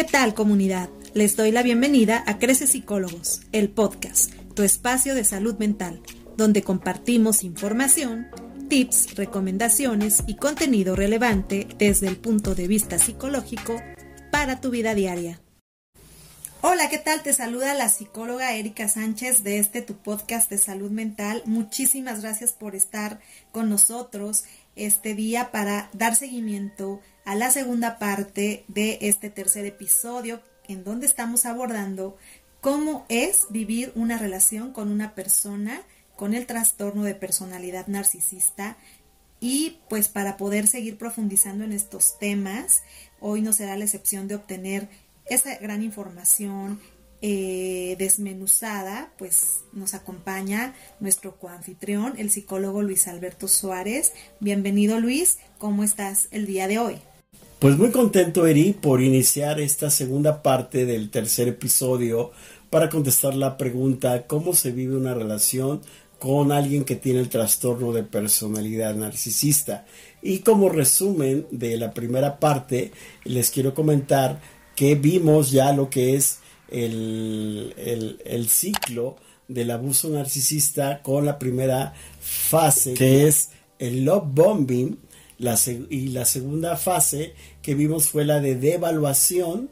¿Qué tal comunidad? Les doy la bienvenida a Crece Psicólogos, el podcast, tu espacio de salud mental, donde compartimos información, tips, recomendaciones y contenido relevante desde el punto de vista psicológico para tu vida diaria. Hola, ¿qué tal? Te saluda la psicóloga Erika Sánchez de este tu podcast de salud mental. Muchísimas gracias por estar con nosotros este día para dar seguimiento a la segunda parte de este tercer episodio en donde estamos abordando cómo es vivir una relación con una persona con el trastorno de personalidad narcisista y pues para poder seguir profundizando en estos temas, hoy no será la excepción de obtener esa gran información eh, desmenuzada, pues nos acompaña nuestro coanfitrión, el psicólogo Luis Alberto Suárez. Bienvenido Luis, ¿cómo estás el día de hoy? Pues muy contento, Eri, por iniciar esta segunda parte del tercer episodio para contestar la pregunta ¿cómo se vive una relación con alguien que tiene el trastorno de personalidad narcisista? Y como resumen de la primera parte, les quiero comentar que vimos ya lo que es el, el ciclo del abuso narcisista con la primera fase, que es el love bombing, y la segunda fase que vimos fue la de devaluación.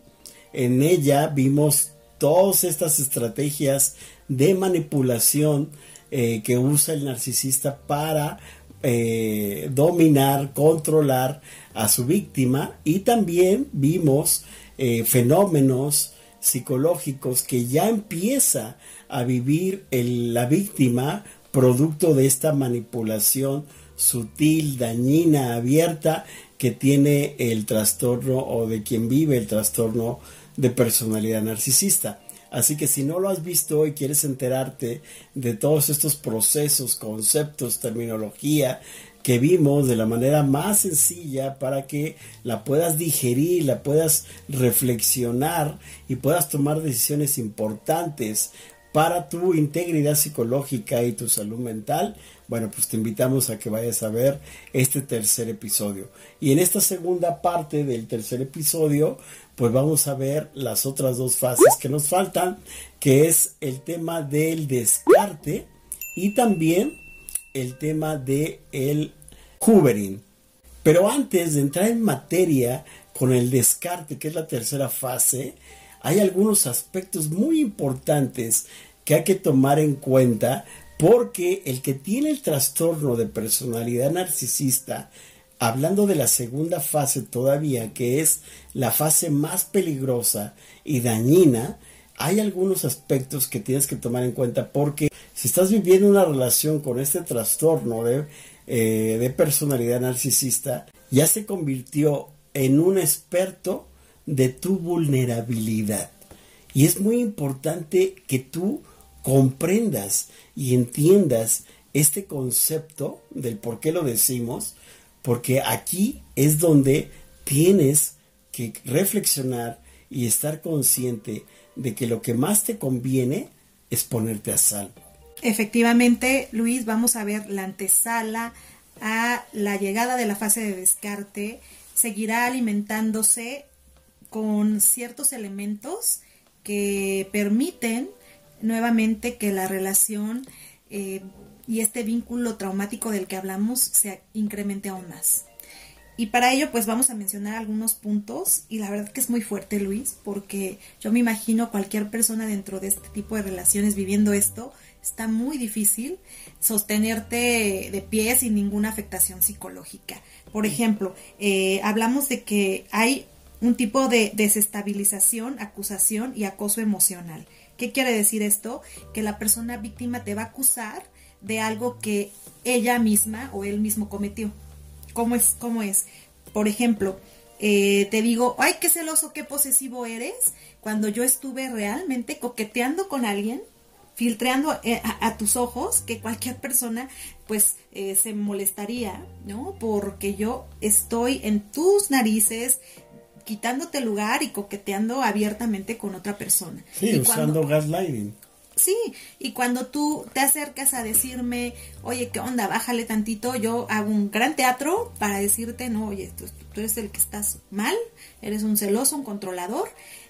En ella vimos todas estas estrategias de manipulación eh, que usa el narcisista para eh, dominar, controlar a su víctima y también vimos eh, fenómenos psicológicos que ya empieza a vivir la víctima producto de esta manipulación sutil, dañina, abierta que tiene el trastorno o de quien vive el trastorno de personalidad narcisista. Así que si no lo has visto y quieres enterarte de todos estos procesos, conceptos, terminología que vimos de la manera más sencilla para que la puedas digerir, la puedas reflexionar y puedas tomar decisiones importantes para tu integridad psicológica y tu salud mental, bueno, pues te invitamos a que vayas a ver este tercer episodio. Y en esta segunda parte del tercer episodio, pues vamos a ver las otras dos fases que nos faltan, que es el tema del descarte y también el tema de el hoovering. Pero antes de entrar en materia con el descarte, que es la tercera fase, hay algunos aspectos muy importantes que hay que tomar en cuenta porque el que tiene el trastorno de personalidad narcisista, hablando de la segunda fase todavía, que es la fase más peligrosa y dañina, hay algunos aspectos que tienes que tomar en cuenta porque si estás viviendo una relación con este trastorno de, eh, de personalidad narcisista, ya se convirtió en un experto de tu vulnerabilidad. Y es muy importante que tú comprendas y entiendas este concepto del por qué lo decimos, porque aquí es donde tienes que reflexionar y estar consciente de que lo que más te conviene es ponerte a salvo. Efectivamente, Luis, vamos a ver la antesala a la llegada de la fase de descarte. Seguirá alimentándose con ciertos elementos que permiten nuevamente que la relación eh, y este vínculo traumático del que hablamos se incremente aún más. Y para ello, pues vamos a mencionar algunos puntos. Y la verdad que es muy fuerte, Luis, porque yo me imagino cualquier persona dentro de este tipo de relaciones viviendo esto, está muy difícil sostenerte de pie sin ninguna afectación psicológica. Por ejemplo, eh, hablamos de que hay un tipo de desestabilización, acusación y acoso emocional. ¿Qué quiere decir esto? Que la persona víctima te va a acusar de algo que ella misma o él mismo cometió. ¿Cómo es? ¿Cómo es? Por ejemplo, eh, te digo, ay, qué celoso, qué posesivo eres, cuando yo estuve realmente coqueteando con alguien, filtreando eh, a, tus ojos, que cualquier persona pues eh, se molestaría, ¿no? Porque yo estoy en tus narices, quitándote lugar y coqueteando abiertamente con otra persona. Sí, usando gaslighting. Sí, y cuando tú te acercas a decirme, oye, ¿qué onda? Bájale tantito, yo hago un gran teatro para decirte, no, oye, tú, tú eres el que estás mal, eres un celoso, un controlador,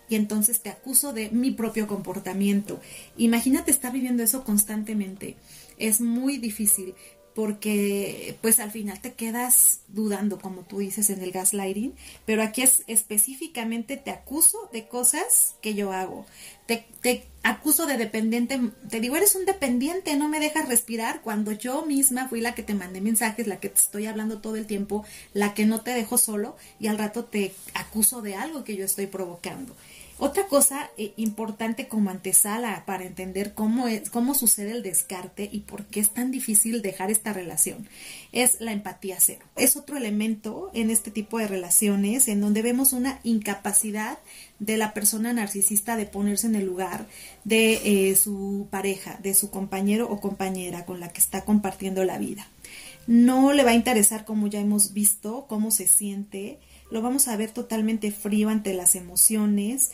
y entonces te acuso de mi propio comportamiento. Imagínate estar viviendo eso constantemente. Es muy difícil porque pues al final te quedas dudando, como tú dices en el gaslighting, pero aquí es específicamente te acuso de cosas que yo hago. Te, te, acuso de dependiente, te digo, eres un dependiente, no me dejas respirar cuando yo misma fui la que te mandé mensajes, la que te estoy hablando todo el tiempo, la que no te dejo solo y al rato te acuso de algo que yo estoy provocando. Otra cosa eh, importante como antesala para entender cómo, es, cómo sucede el descarte y por qué es tan difícil dejar esta relación es la empatía cero. Es otro elemento en este tipo de relaciones en donde vemos una incapacidad de la persona narcisista de ponerse en el lugar de eh, su pareja, de su compañero o compañera con la que está compartiendo la vida. No le va a interesar, como ya hemos visto, cómo se siente, lo vamos a ver totalmente frío ante las emociones,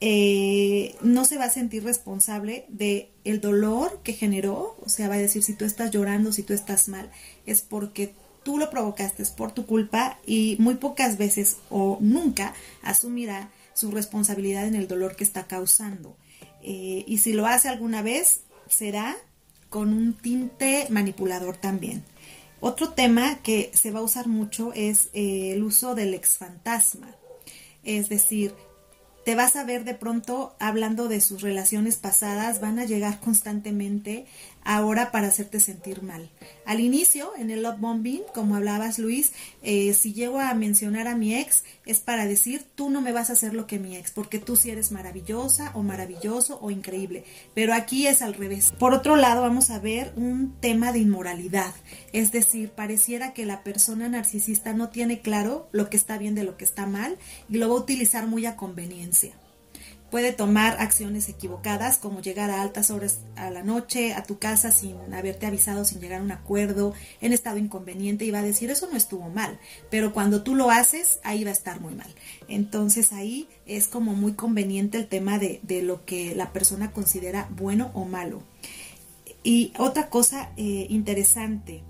eh, no se va a sentir responsable de el dolor que generó, o sea, va a decir si tú estás llorando, si tú estás mal, es porque tú lo provocaste, es por tu culpa y muy pocas veces o nunca asumirá su responsabilidad en el dolor que está causando. Eh, y si lo hace alguna vez, será con un tinte manipulador también. Otro tema que se va a usar mucho es eh, el uso del exfantasma. Es decir, te vas a ver de pronto hablando de sus relaciones pasadas, van a llegar constantemente ahora para hacerte sentir mal. Al inicio, en el love bombing, como hablabas Luis, eh, si llego a mencionar a mi ex, es para decir, tú no me vas a hacer lo que mi ex, porque tú sí eres maravillosa o maravilloso o increíble. Pero aquí es al revés. Por otro lado, vamos a ver un tema de inmoralidad. Es decir, pareciera que la persona narcisista no tiene claro lo que está bien de lo que está mal y lo va a utilizar muy a conveniencia puede tomar acciones equivocadas como llegar a altas horas a la noche a tu casa sin haberte avisado, sin llegar a un acuerdo, en estado inconveniente y va a decir eso no estuvo mal, pero cuando tú lo haces ahí va a estar muy mal. Entonces ahí es como muy conveniente el tema de, de lo que la persona considera bueno o malo. Y otra cosa eh, interesante,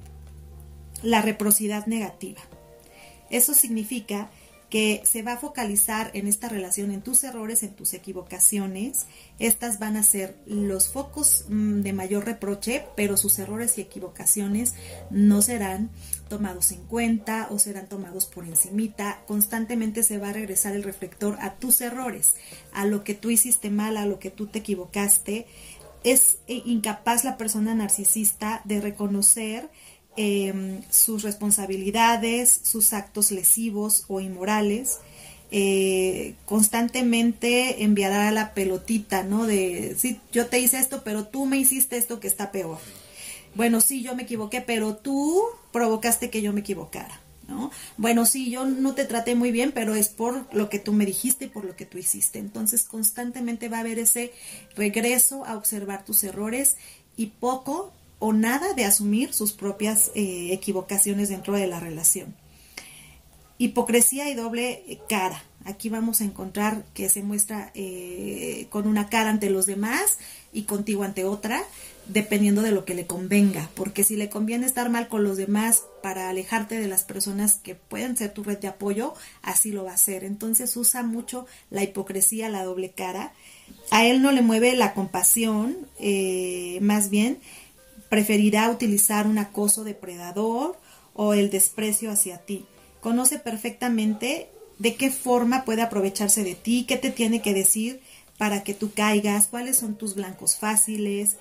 la reciprocidad negativa. Eso significa que se va a focalizar en esta relación, en tus errores, en tus equivocaciones. Estas van a ser los focos mm, de mayor reproche, pero sus errores y equivocaciones no serán tomados en cuenta o serán tomados por encimita. Constantemente se va a regresar el reflector a tus errores, a lo que tú hiciste mal, a lo que tú te equivocaste. Es eh, incapaz la persona narcisista de reconocer Em, sus responsabilidades, sus actos lesivos o inmorales. Eh, constantemente enviará la pelotita, ¿no? De, sí, yo te hice esto, pero tú me hiciste esto que está peor. Bueno, sí, yo me equivoqué, pero tú provocaste que yo me equivocara, ¿no? Bueno, sí, yo no te traté muy bien, pero es por lo que tú me dijiste y por lo que tú hiciste. Entonces, constantemente va a haber ese regreso a observar tus errores y poco o nada de asumir sus propias eh, equivocaciones dentro de la relación. Hipocresía y doble cara. Aquí vamos a encontrar que se muestra eh, con una cara ante los demás y contigo ante otra, dependiendo de lo que le convenga, porque si le conviene estar mal con los demás para alejarte de las personas que pueden ser tu red de apoyo, así lo va a hacer. Entonces usa mucho la hipocresía, la doble cara. A él no le mueve la compasión, eh, más bien preferirá utilizar un acoso depredador o el desprecio hacia ti. Conoce perfectamente de qué forma puede aprovecharse de ti, qué te tiene que decir para que tú caigas, cuáles son tus blancos fáciles,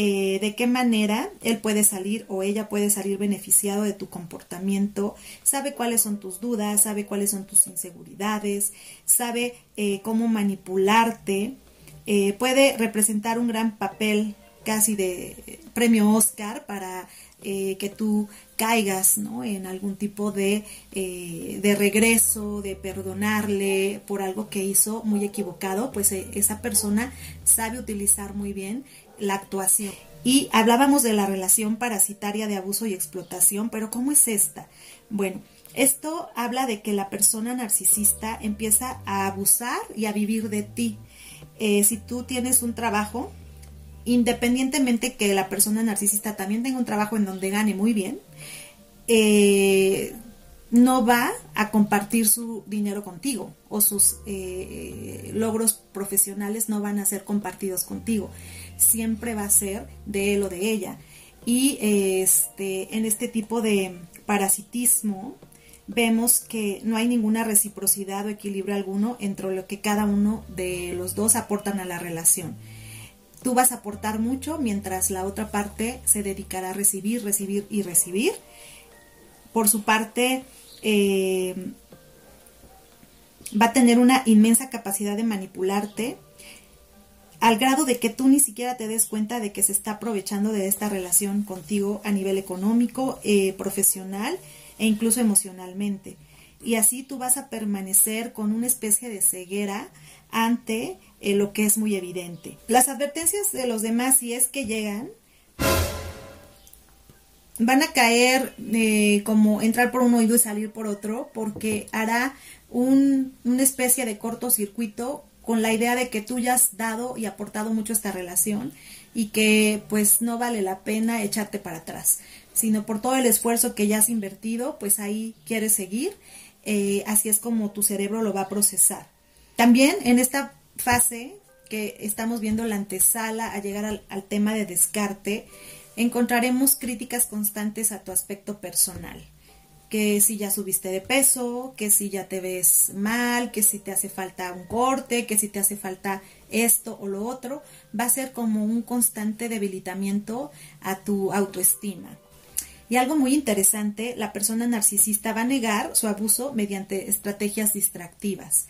eh, de qué manera él puede salir o ella puede salir beneficiado de tu comportamiento, sabe cuáles son tus dudas, sabe cuáles son tus inseguridades, sabe eh, cómo manipularte, eh, puede representar un gran papel casi de premio Oscar para eh, que tú caigas ¿no? en algún tipo de, eh, de, regreso, de perdonarle por algo que hizo muy equivocado, pues eh, esa persona sabe utilizar muy bien la actuación. Y hablábamos de la relación parasitaria de abuso y explotación, pero ¿cómo es esta? Bueno, esto habla de que la persona narcisista empieza a abusar y a vivir de ti. si tú tienes un trabajo, independientemente que la persona narcisista también tenga un trabajo en donde gane muy bien, eh, no va a compartir su dinero contigo o sus eh, logros profesionales no van a ser compartidos contigo. Siempre va a ser de él o de ella. Y este, en este tipo de parasitismo vemos que no hay ninguna reciprocidad o equilibrio alguno entre lo que cada uno de los dos aportan a la relación. Tú vas a aportar mucho mientras la otra parte se dedicará a recibir, recibir y recibir. Por su parte, eh, va a tener una inmensa capacidad de manipularte al grado de que tú ni siquiera te des cuenta de que se está aprovechando de esta relación contigo a nivel económico, eh, profesional e incluso emocionalmente. Y así tú vas a permanecer con una especie de ceguera ante eh, lo que es muy evidente. Las advertencias de los demás, si es que llegan, van a caer eh, como entrar por un oído y salir por otro, porque hará un, una especie de cortocircuito con la idea de que tú ya has dado y aportado mucho a esta relación y que pues no vale la pena echarte para atrás, sino por todo el esfuerzo que ya has invertido, pues ahí quieres seguir, eh, así es como tu cerebro lo va a procesar. También en esta fase que estamos viendo la antesala a llegar al, al tema de descarte, encontraremos críticas constantes a tu aspecto personal que si ya subiste de peso, que si ya te ves mal, que si te hace falta un corte, que si te hace falta esto o lo otro, va a ser como un constante debilitamiento a tu autoestima. Y algo muy interesante, la persona narcisista va a negar su abuso mediante estrategias distractivas.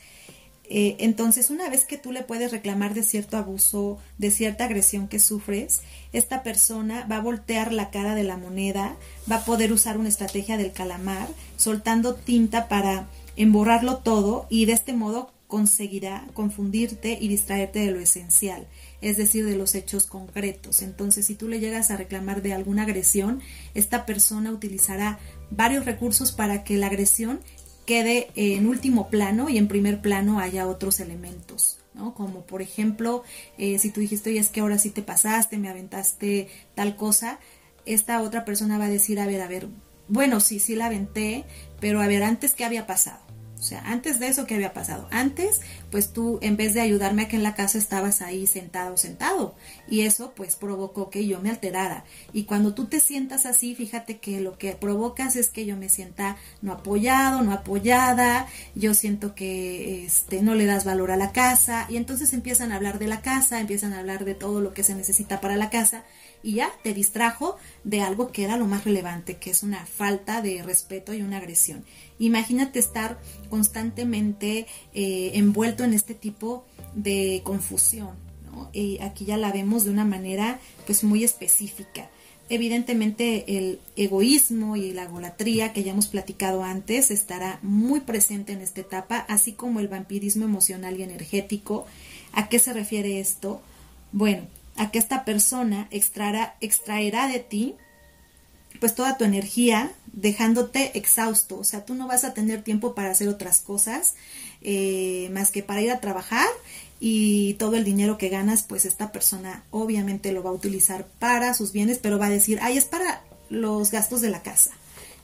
Eh, entonces, una vez que tú le puedes reclamar de cierto abuso, de cierta agresión que sufres, esta persona va a voltear la cara de la moneda, va a poder usar una estrategia del calamar, soltando tinta para emborrarlo todo y de este modo conseguirá confundirte y distraerte de lo esencial, es decir, de los hechos concretos. Entonces, si tú le llegas a reclamar de alguna agresión, esta persona utilizará varios recursos para que la agresión quede en último plano y en primer plano haya otros elementos. ¿no? Como por ejemplo, eh, si tú dijiste, oye, es que ahora sí te pasaste, me aventaste tal cosa, esta otra persona va a decir, a ver, a ver, bueno, sí, sí la aventé, pero a ver, antes, ¿qué había pasado? O sea, antes de eso, ¿qué había pasado? Antes, pues tú, en vez de ayudarme aquí en la casa, estabas ahí sentado, sentado. Y eso, pues, provocó que yo me alterara. Y cuando tú te sientas así, fíjate que lo que provocas es que yo me sienta no apoyado, no apoyada. Yo siento que, este, no le das valor a la casa. Y entonces empiezan a hablar de la casa, empiezan a hablar de todo lo que se necesita para la casa y ya te distrajo de algo que era lo más relevante, que es una falta de respeto y una agresión. Imagínate estar constantemente eh, envuelto en este tipo de confusión. Y aquí ya la vemos de una manera pues muy específica. Evidentemente el egoísmo y la golatría que ya hemos platicado antes estará muy presente en esta etapa, así como el vampirismo emocional y energético. ¿A qué se refiere esto? Bueno, a que esta persona extraerá, extraerá de ti pues toda tu energía dejándote exhausto, o sea, tú no vas a tener tiempo para hacer otras cosas eh, más que para ir a trabajar y todo el dinero que ganas, pues esta persona obviamente lo va a utilizar para sus bienes, pero va a decir, ay, es para los gastos de la casa,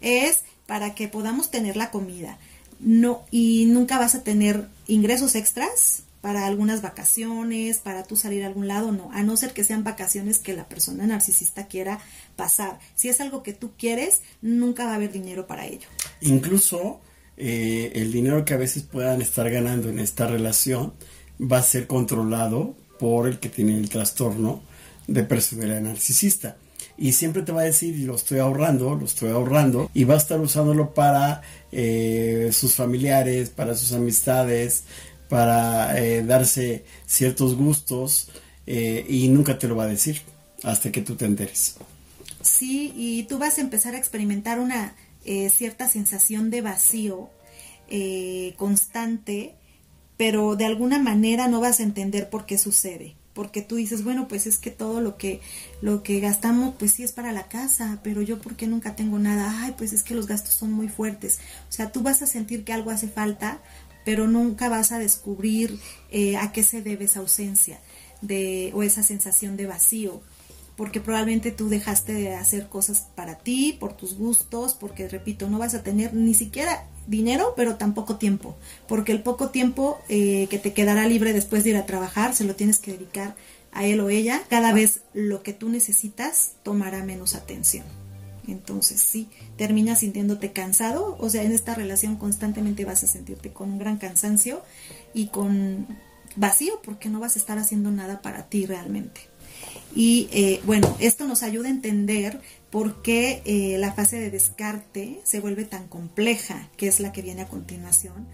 es para que podamos tener la comida, no, y nunca vas a tener ingresos extras para algunas vacaciones, para tú salir a algún lado, no, a no ser que sean vacaciones que la persona narcisista quiera pasar. Si es algo que tú quieres, nunca va a haber dinero para ello. Incluso eh, el dinero que a veces puedan estar ganando en esta relación va a ser controlado por el que tiene el trastorno de personalidad narcisista. Y siempre te va a decir, lo estoy ahorrando, lo estoy ahorrando, y va a estar usándolo para eh, sus familiares, para sus amistades, para eh, darse ciertos gustos eh, y nunca te lo va a decir hasta que tú te enteres. Sí, y tú vas a empezar a experimentar una eh, cierta sensación de vacío constante, pero de alguna manera no vas a entender por qué sucede porque tú dices, bueno, pues es que todo lo que lo que gastamos pues sí es para la casa, pero yo por qué nunca tengo nada? Ay, pues es que los gastos son muy fuertes. O sea, tú vas a sentir que algo hace falta pero nunca vas a descubrir eh, a qué se debe esa ausencia. de, o esa sensación de vacío, porque probablemente tú dejaste de hacer cosas para ti, por tus gustos, porque repito, no vas a tener ni siquiera dinero, pero tampoco tiempo, porque el poco tiempo eh, que te quedará libre después de ir a trabajar se lo tienes que dedicar a él o ella, cada vez lo que tú necesitas tomará menos atención. Entonces, sí, terminas sintiéndote cansado, o sea, en esta relación constantemente vas a sentirte con un gran cansancio y con vacío porque no vas a estar haciendo nada para ti realmente. Y eh, bueno, esto nos ayuda a entender por qué eh, la fase de descarte se vuelve tan compleja, que es la que viene a continuación,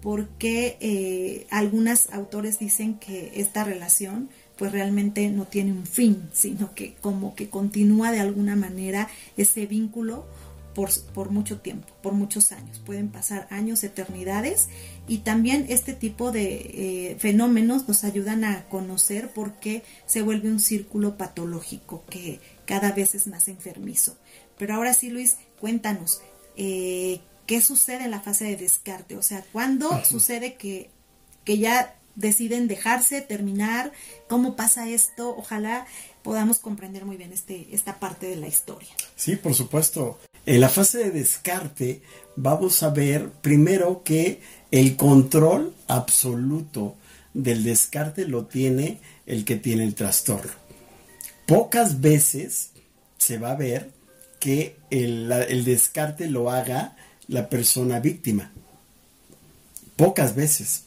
porque eh, algunos autores dicen que esta relación pues realmente no tiene un fin, sino que como que continúa de alguna manera ese vínculo por, por, mucho tiempo, por muchos años. Pueden pasar años, eternidades y también este tipo de eh, fenómenos nos ayudan a conocer por qué se vuelve un círculo patológico que cada vez es más enfermizo. Pero ahora sí, Luis, cuéntanos, eh, ¿qué sucede en la fase de descarte? O sea, ¿cuándo sucede que, que ya deciden dejarse, terminar, cómo pasa esto, ojalá podamos comprender muy bien este, esta parte de la historia. Sí, por supuesto. En la fase de descarte vamos a ver primero que el control absoluto del descarte lo tiene el que tiene el trastorno. Pocas veces se va a ver que el, el descarte lo haga la persona víctima. Pocas veces.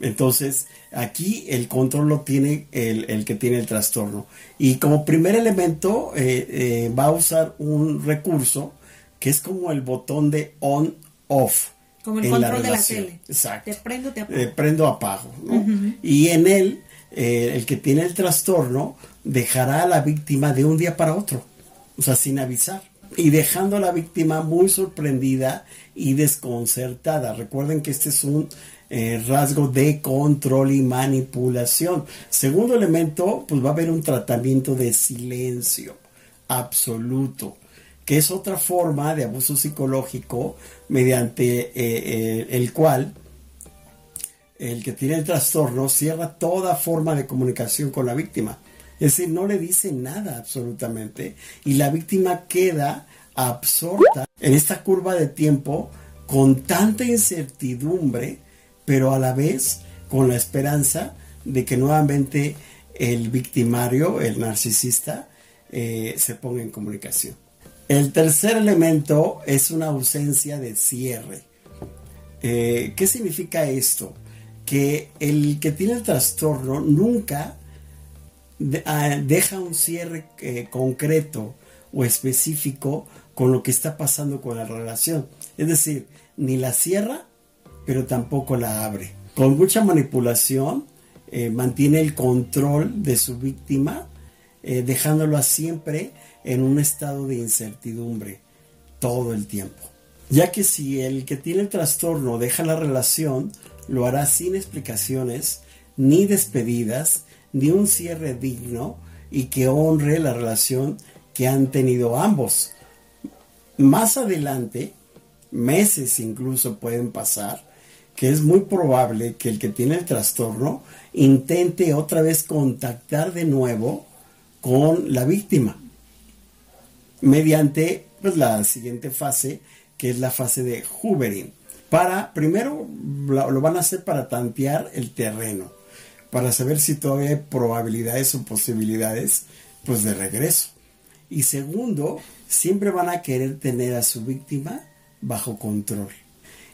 Entonces, aquí el control lo tiene el, que tiene el trastorno. Y como primer elemento eh, eh, va a usar un recurso que es como el botón de on-off. Como el control de la tele. Exacto. Te prendo, te apago. Eh, prendo, apago. Y en él, el que tiene el trastorno dejará a la víctima de un día para otro. O sea, sin avisar. Y dejando a la víctima muy sorprendida y desconcertada. Recuerden que este es un eh, rasgo de control y manipulación. Segundo elemento, pues va a haber un tratamiento de silencio absoluto, que es otra forma de abuso psicológico mediante eh, eh, el cual el que tiene el trastorno cierra toda forma de comunicación con la víctima. Es decir, no le dice nada absolutamente y la víctima queda absorta en esta curva de tiempo con tanta incertidumbre pero a la vez con la esperanza de que nuevamente el victimario, el narcisista, eh, se ponga en comunicación. El tercer elemento es una ausencia de cierre. Eh, ¿Qué significa esto? Que el que tiene el trastorno nunca ah, deja un cierre eh, concreto o específico con lo que está pasando con la relación. Es decir, ni la cierra pero tampoco la abre. Con mucha manipulación eh, mantiene el control de su víctima, eh, dejándola siempre en un estado de incertidumbre todo el tiempo. Ya que si el que tiene el trastorno deja la relación, lo hará sin explicaciones, ni despedidas, ni un cierre digno y que honre la relación que han tenido ambos. Más adelante, meses incluso pueden pasar, que es muy probable que el que tiene el trastorno intente otra vez contactar de nuevo con la víctima mediante pues, la siguiente fase que es la fase de hoovering para primero lo van a hacer para tantear el terreno para saber si todavía hay probabilidades o posibilidades pues de regreso. Y segundo siempre van a querer tener a su víctima bajo control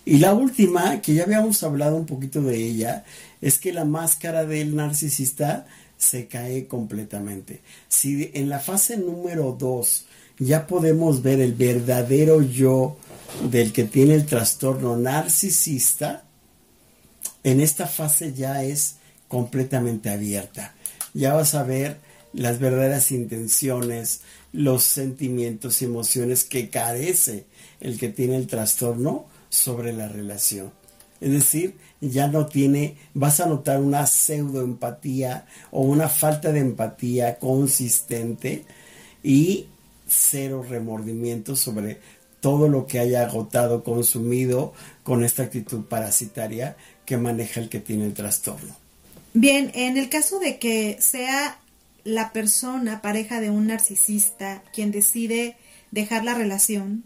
y la última, que ya habíamos hablado un poquito de ella, es que la máscara del narcisista se cae completamente. Si en la fase número 2 ya podemos ver el verdadero yo del que tiene el trastorno narcisista, en esta fase ya es completamente abierta. Ya vas a ver las verdaderas intenciones, los sentimientos y emociones que carece el que tiene el trastorno sobre la relación. Es decir, ya no tiene, vas a notar una pseudoempatía o una falta de empatía consistente y cero remordimiento sobre todo lo que haya agotado, consumido con esta actitud parasitaria que maneja el que tiene el trastorno. Bien, en el caso de que sea la persona, pareja de un narcisista, quien decide dejar la relación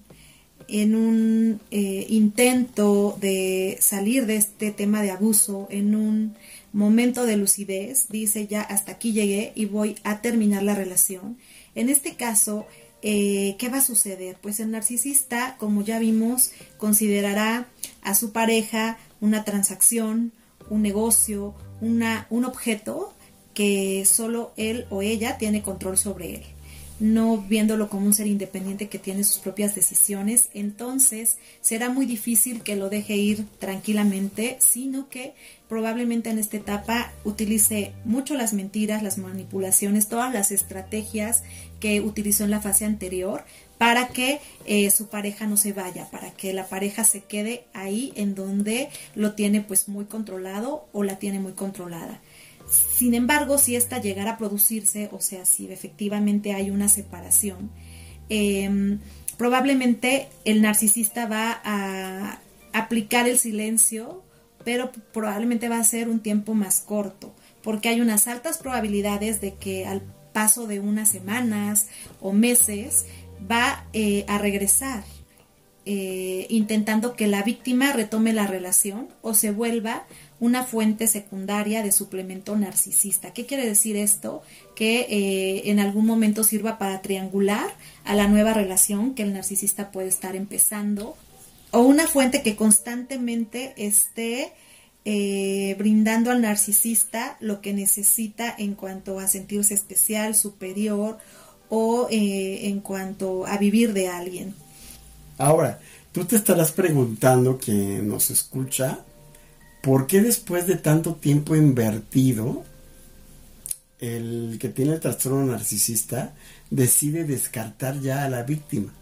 en un eh, intento de salir de este tema de abuso, en un momento de lucidez, dice ya hasta aquí llegué y voy a terminar la relación. En este caso, eh, ¿qué va a suceder? Pues el narcisista, como ya vimos, considerará a su pareja una transacción, un negocio, una, un objeto que solo él o ella tiene control sobre él no viéndolo como un ser independiente que tiene sus propias decisiones, entonces será muy difícil que lo deje ir tranquilamente, sino que probablemente en esta etapa utilice mucho las mentiras, las manipulaciones, todas las estrategias que utilizó en la fase anterior para que eh, su pareja no se vaya, para que la pareja se quede ahí en donde lo tiene pues muy controlado o la tiene muy controlada. Sin embargo, si esta llegara a producirse, o sea, si efectivamente hay una separación, em, probablemente el narcisista va a aplicar el silencio, pero probablemente va a ser un tiempo más corto, porque hay unas altas probabilidades de que al paso de unas semanas o meses va eh, a regresar eh, intentando que la víctima retome la relación o se vuelva una fuente secundaria de suplemento narcisista. ¿Qué quiere decir esto? Que eh, en algún momento sirva para triangular a la nueva relación que el narcisista puede estar empezando o una fuente que constantemente esté eh, brindando al narcisista lo que necesita en cuanto a sentirse especial, superior o eh, en cuanto a vivir de alguien. Ahora, tú te estarás preguntando que nos escucha, ¿por qué después de tanto tiempo invertido, el que tiene el trastorno narcisista decide descartar ya a la víctima?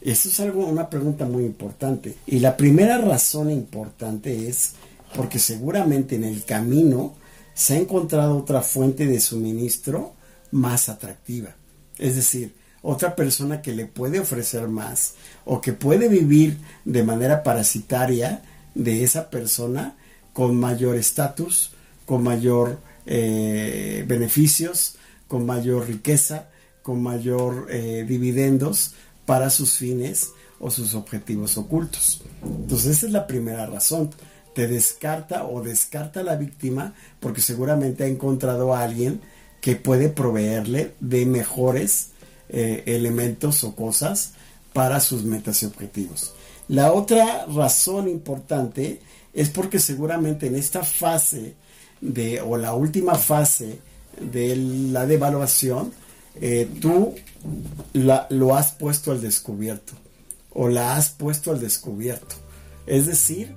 Eso es algo, una pregunta muy importante. Y la primera razón importante es porque seguramente en el camino se ha encontrado otra fuente de suministro más atractiva. Es decir, otra persona que le puede ofrecer más o que puede vivir de manera parasitaria de esa persona con mayor estatus, con mayor eh, beneficios, con mayor riqueza, con mayor eh, dividendos para sus fines o sus objetivos ocultos. Entonces esa es la primera razón. Te descarta o descarta a la víctima porque seguramente ha encontrado a alguien que puede proveerle de mejores eh, elementos o cosas para sus metas y objetivos. La otra razón importante es porque seguramente en esta fase de, o la última fase de la devaluación, eh, tú lo has puesto al descubierto o la has puesto al descubierto. Es decir,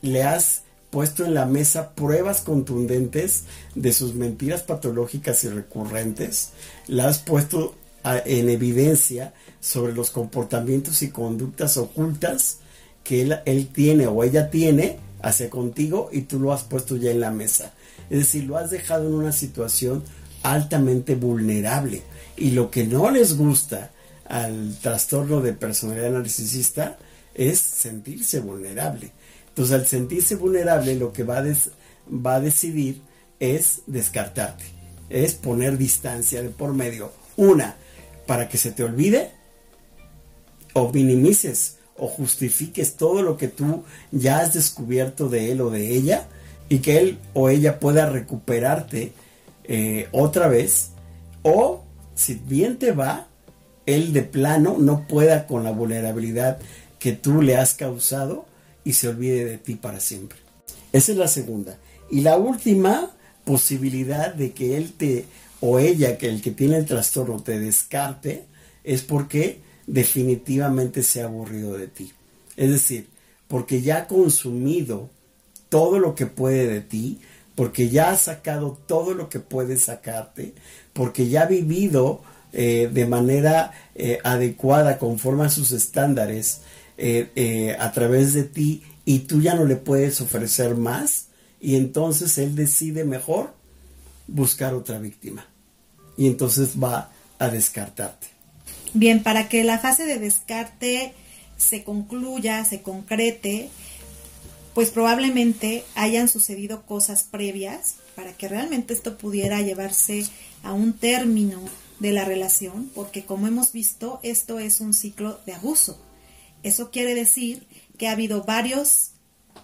le has puesto en la mesa pruebas contundentes de sus mentiras patológicas y recurrentes, la has puesto en evidencia sobre los comportamientos y conductas ocultas que él, tiene o ella tiene hacia contigo y tú lo has puesto ya en la mesa. Es decir, lo has dejado en una situación altamente vulnerable. Y lo que no les gusta al trastorno de personalidad narcisista es sentirse vulnerable. Entonces, al sentirse vulnerable, lo que va a, va a decidir es descartarte, es poner distancia de por medio. Una, para que se te olvide o minimices o justifiques todo lo que tú ya has descubierto de él o de ella y que él o ella pueda recuperarte eh, otra vez o si bien te va él de plano no pueda con la vulnerabilidad que tú le has causado y se olvide de ti para siempre. Esa es la segunda. Y la última posibilidad de que él te o ella, que el que tiene el trastorno, te descarte, es porque definitivamente se ha aburrido de ti. Es decir, porque ya ha consumido todo lo que puede de ti, porque ya ha sacado todo lo que puede sacarte, porque ya ha vivido eh, de manera eh, adecuada conforme a sus estándares eh, a través de ti y tú ya no le puedes ofrecer más y entonces él decide mejor buscar otra víctima y entonces va a descartarte. Bien, para que la fase de descarte se concluya, se concrete, pues probablemente hayan sucedido cosas previas para que realmente esto pudiera llevarse a un término de la relación, porque como hemos visto, esto es un ciclo de abuso. Eso quiere decir que ha habido varios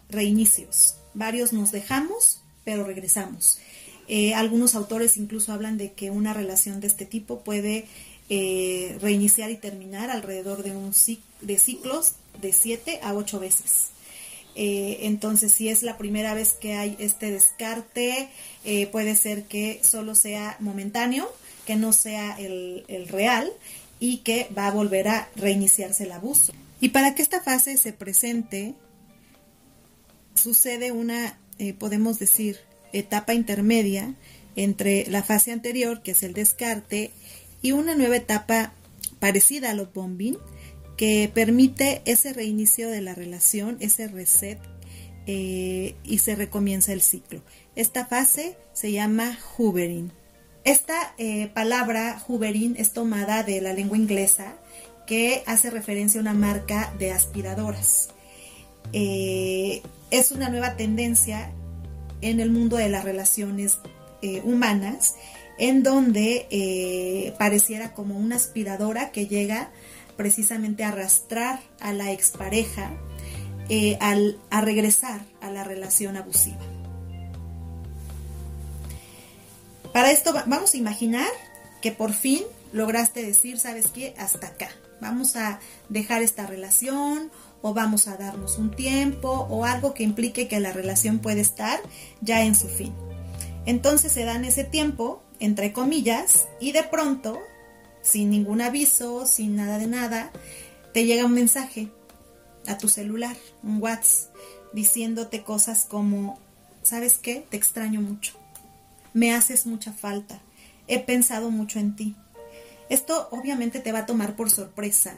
reinicios, varios nos dejamos, pero regresamos. Eh, algunos autores incluso hablan de que una relación de este tipo puede eh, reiniciar y terminar alrededor de, un, de ciclos de 7 a 8 veces. Eh, entonces, si es la primera vez que hay este descarte, puede ser que solo sea momentáneo, que no sea el real y que va a volver a reiniciarse el abuso. Y para que esta fase se presente, sucede una, podemos decir, etapa intermedia entre la fase anterior, que es el descarte, y una nueva etapa parecida a los bombing, que permite ese reinicio de la relación, ese reset, eh, y se recomienza el ciclo. Esta fase se llama hoovering. Esta eh, palabra hoovering es tomada de la lengua inglesa que hace referencia a una marca de aspiradoras. Eh, es una nueva tendencia en el mundo de las relaciones humanas, en donde eh, pareciera como una aspiradora que llega precisamente a arrastrar a la expareja eh, al, a regresar a la relación abusiva. Para esto vamos a imaginar que por fin lograste decir, ¿sabes qué? Hasta acá. Vamos a dejar esta relación o vamos a darnos un tiempo o algo que implique que la relación puede estar ya en su fin. Entonces se dan ese tiempo, entre comillas, y de pronto, sin ningún aviso, sin nada de nada, te llega un mensaje a tu celular, un WhatsApp, diciéndote cosas como, ¿sabes qué? Te extraño mucho. Me haces mucha falta. He pensado mucho en ti. Esto obviamente te va a tomar por sorpresa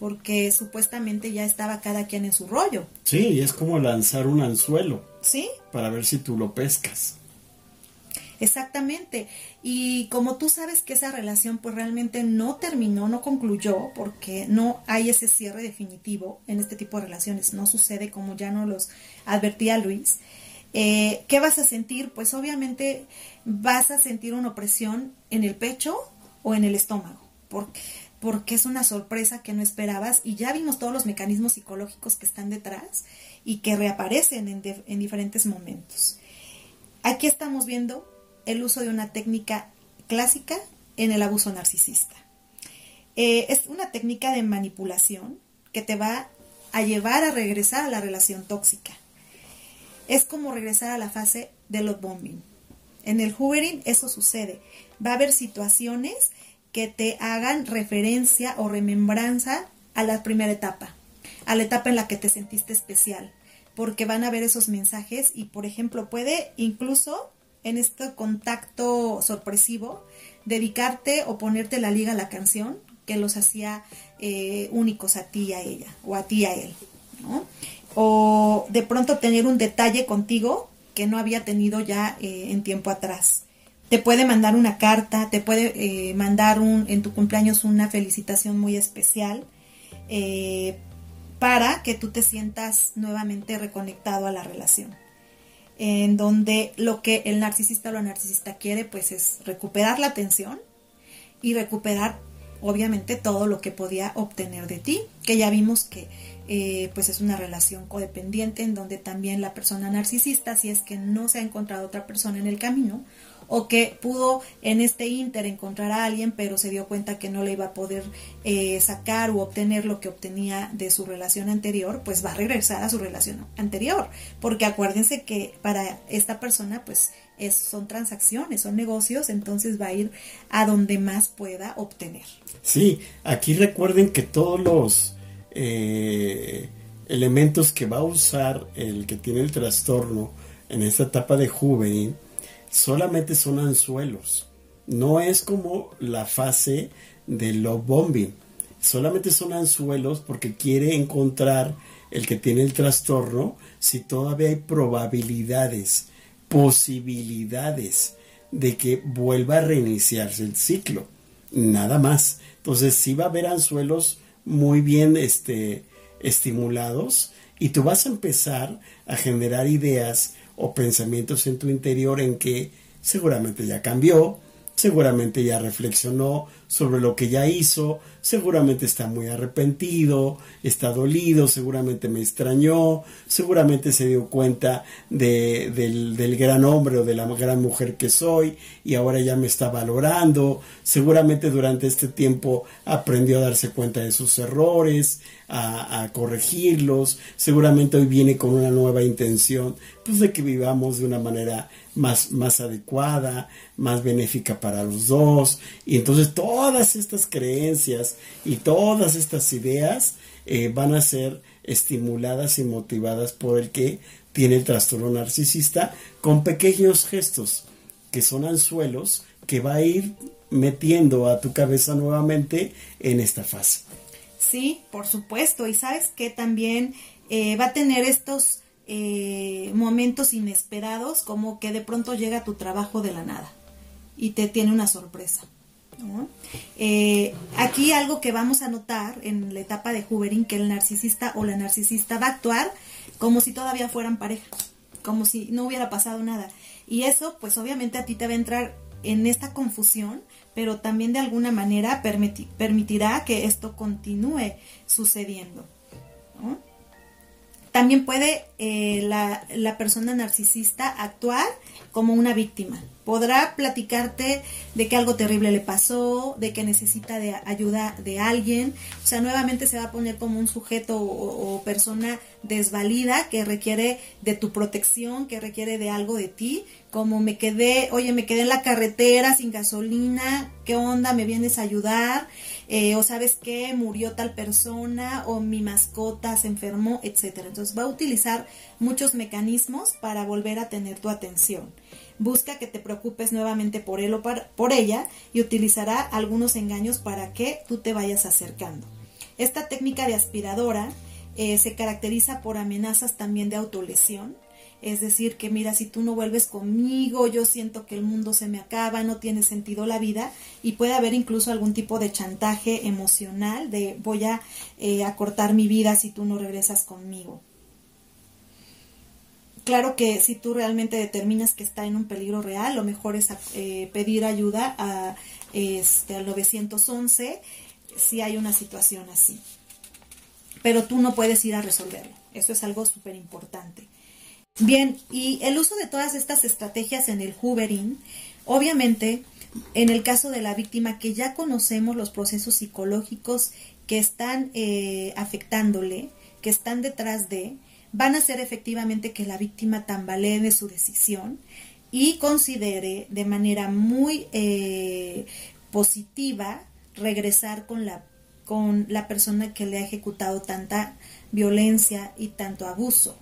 porque supuestamente ya estaba cada quien en su rollo. Sí, es como lanzar un anzuelo. Sí. Para ver si tú lo pescas. Exactamente. Y como tú sabes que esa relación pues realmente no terminó, no concluyó, porque no hay ese cierre definitivo en este tipo de relaciones, no sucede como ya no los advertía Luis. Eh, ¿Qué vas a sentir? Pues obviamente vas a sentir una opresión en el pecho o en el estómago. Porque porque es una sorpresa que no esperabas y ya vimos todos los mecanismos psicológicos que están detrás y que reaparecen en, diferentes momentos. Aquí estamos viendo el uso de una técnica clásica en el abuso narcisista. Eh, es una técnica de manipulación que te va a llevar a regresar a la relación tóxica. Es como regresar a la fase de los bombing. En el hoovering eso sucede. Va a haber situaciones que te hagan referencia o remembranza a la primera etapa, a la etapa en la que te sentiste especial, porque van a ver esos mensajes y, por ejemplo, puede incluso en este contacto sorpresivo dedicarte o ponerte la liga a la canción que los hacía eh, únicos a ti y a ella, o a ti y a él, O de pronto tener un detalle contigo que no había tenido ya eh, en tiempo atrás te puede mandar una carta, te puede eh, mandar un, en tu cumpleaños una felicitación muy especial para que tú te sientas nuevamente reconectado a la relación. En donde lo que el narcisista o la narcisista quiere pues es recuperar la atención y recuperar obviamente todo lo que podía obtener de ti, que ya vimos que eh, pues es una relación codependiente en donde también la persona narcisista, si es que no se ha encontrado otra persona en el camino, o que pudo en este inter encontrar a alguien, pero se dio cuenta que no le iba a poder eh, sacar o obtener lo que obtenía de su relación anterior, pues va a regresar a su relación anterior, porque acuérdense que para esta persona, pues es, son transacciones, son negocios, entonces va a ir a donde más pueda obtener. Sí, aquí recuerden que todos los eh, elementos que va a usar el que tiene el trastorno en esta etapa de juvenil, solamente son anzuelos. No es como la fase de love bombing. Solamente son anzuelos porque quiere encontrar el que tiene el trastorno si todavía hay probabilidades, posibilidades de que vuelva a reiniciarse el ciclo. Nada más. Entonces sí va a haber anzuelos muy bien este, estimulados Y tú vas a empezar a generar ideas o pensamientos en tu interior en que seguramente ya cambió, seguramente ya reflexionó sobre lo que ya hizo, seguramente está muy arrepentido, está dolido, seguramente me extrañó, seguramente se dio cuenta de, del, del, gran hombre o de la gran mujer que soy y ahora ya me está valorando, seguramente durante este tiempo aprendió a darse cuenta de sus errores, a, corregirlos, seguramente hoy viene con una nueva intención, pues de que vivamos de una manera más, más adecuada, más benéfica para los dos. Y entonces todas estas creencias y todas estas ideas eh, van a ser estimuladas y motivadas por el que tiene el trastorno narcisista con pequeños gestos que son anzuelos que va a ir metiendo a tu cabeza nuevamente en esta fase. Sí, por supuesto. Y sabes que también eh, va a tener estos eh, momentos inesperados, como que de pronto llega tu trabajo de la nada y te tiene una sorpresa. Eh, aquí algo que vamos a notar en la etapa de Hoovering, que el narcisista o la narcisista va a actuar como si todavía fueran pareja, como si no hubiera pasado nada. Y eso, pues obviamente a ti te va a entrar en esta confusión, pero también de alguna manera permitirá que esto continúe sucediendo. También puede eh, la, la persona narcisista actuar como una víctima. Podrá platicarte de que algo terrible le pasó, de que necesita de ayuda de alguien. O sea, nuevamente se va a poner como un sujeto o, persona desvalida que requiere de tu protección, que requiere de algo de ti. Como me quedé, oye, me quedé en la carretera sin gasolina, ¿qué onda? ¿Me vienes a ayudar? Eh, o sabes qué, murió tal persona, o mi mascota se enfermó, etcétera. Entonces va a utilizar muchos mecanismos para volver a tener tu atención. Busca que te preocupes nuevamente por él o por ella y utilizará algunos engaños para que tú te vayas acercando. Esta técnica de aspiradora eh, se caracteriza por amenazas también de autolesión, es decir, que mira, si tú no vuelves conmigo, yo siento que el mundo se me acaba, no tiene sentido la vida y puede haber incluso algún tipo de chantaje emocional de voy a eh, acortar mi vida si tú no regresas conmigo. Claro que si tú realmente determinas que está en un peligro real, lo mejor es eh, pedir ayuda a, este, al 911 si hay una situación así. Pero tú no puedes ir a resolverlo. Eso es algo súper importante. Bien, y el uso de todas estas estrategias en el hoovering, obviamente, en el caso de la víctima que ya conocemos los procesos psicológicos que están eh, afectándole, que están detrás de, van a hacer efectivamente que la víctima tambalee de su decisión y considere de manera muy eh, positiva regresar con la, con la persona que le ha ejecutado tanta violencia y tanto abuso.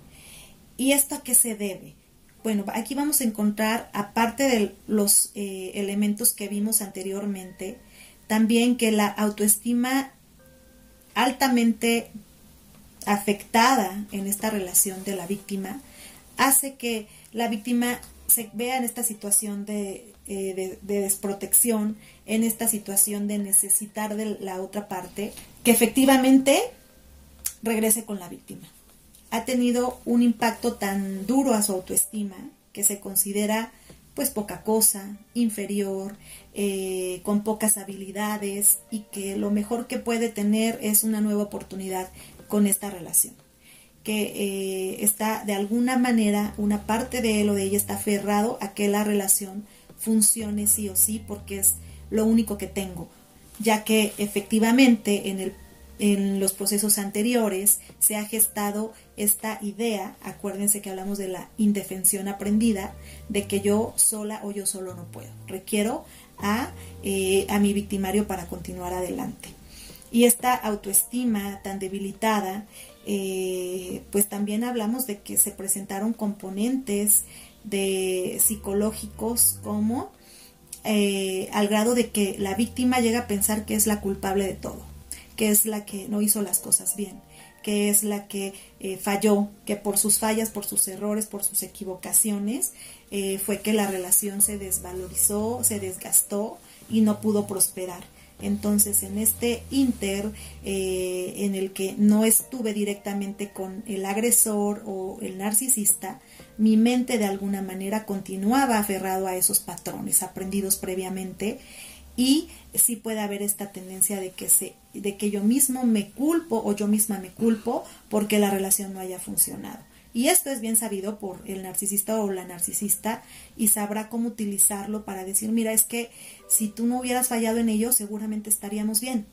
¿Y esto a qué se debe? Bueno, aquí vamos a encontrar, aparte de los eh, elementos que vimos anteriormente, también que la autoestima altamente afectada en esta relación de la víctima hace que la víctima se vea en esta situación de, eh, desprotección, en esta situación de necesitar de la otra parte, que efectivamente regrese con la víctima. Ha tenido un impacto tan duro a su autoestima que se considera pues poca cosa, inferior, eh, con pocas habilidades y que lo mejor que puede tener es una nueva oportunidad con esta relación. Que eh, está de alguna manera, una parte de él o de ella está aferrado a que la relación funcione sí o sí porque es lo único que tengo, ya que efectivamente en, el, en los procesos anteriores se ha gestado esta idea, acuérdense que hablamos de la indefensión aprendida, de que yo sola o yo solo no puedo, requiero a, eh, a mi victimario para continuar adelante. Y esta autoestima tan debilitada, eh, pues también hablamos de que se presentaron componentes de psicológicos como eh, al grado de que la víctima llega a pensar que es la culpable de todo, que es la que no hizo las cosas bien, que es la que eh, falló, que por sus fallas, por sus errores, por sus equivocaciones, fue que la relación se desvalorizó, se desgastó y no pudo prosperar Entonces, en este inter, eh, en el que no estuve directamente con el agresor o el narcisista, mi mente de alguna manera continuaba aferrado a esos patrones aprendidos previamente y sí puede haber esta tendencia de que se de que yo mismo me culpo o yo misma me culpo porque la relación no haya funcionado. Y esto es bien sabido por el narcisista o la narcisista y sabrá cómo utilizarlo para decir, mira, es que si tú no hubieras fallado en ello, seguramente estaríamos bien.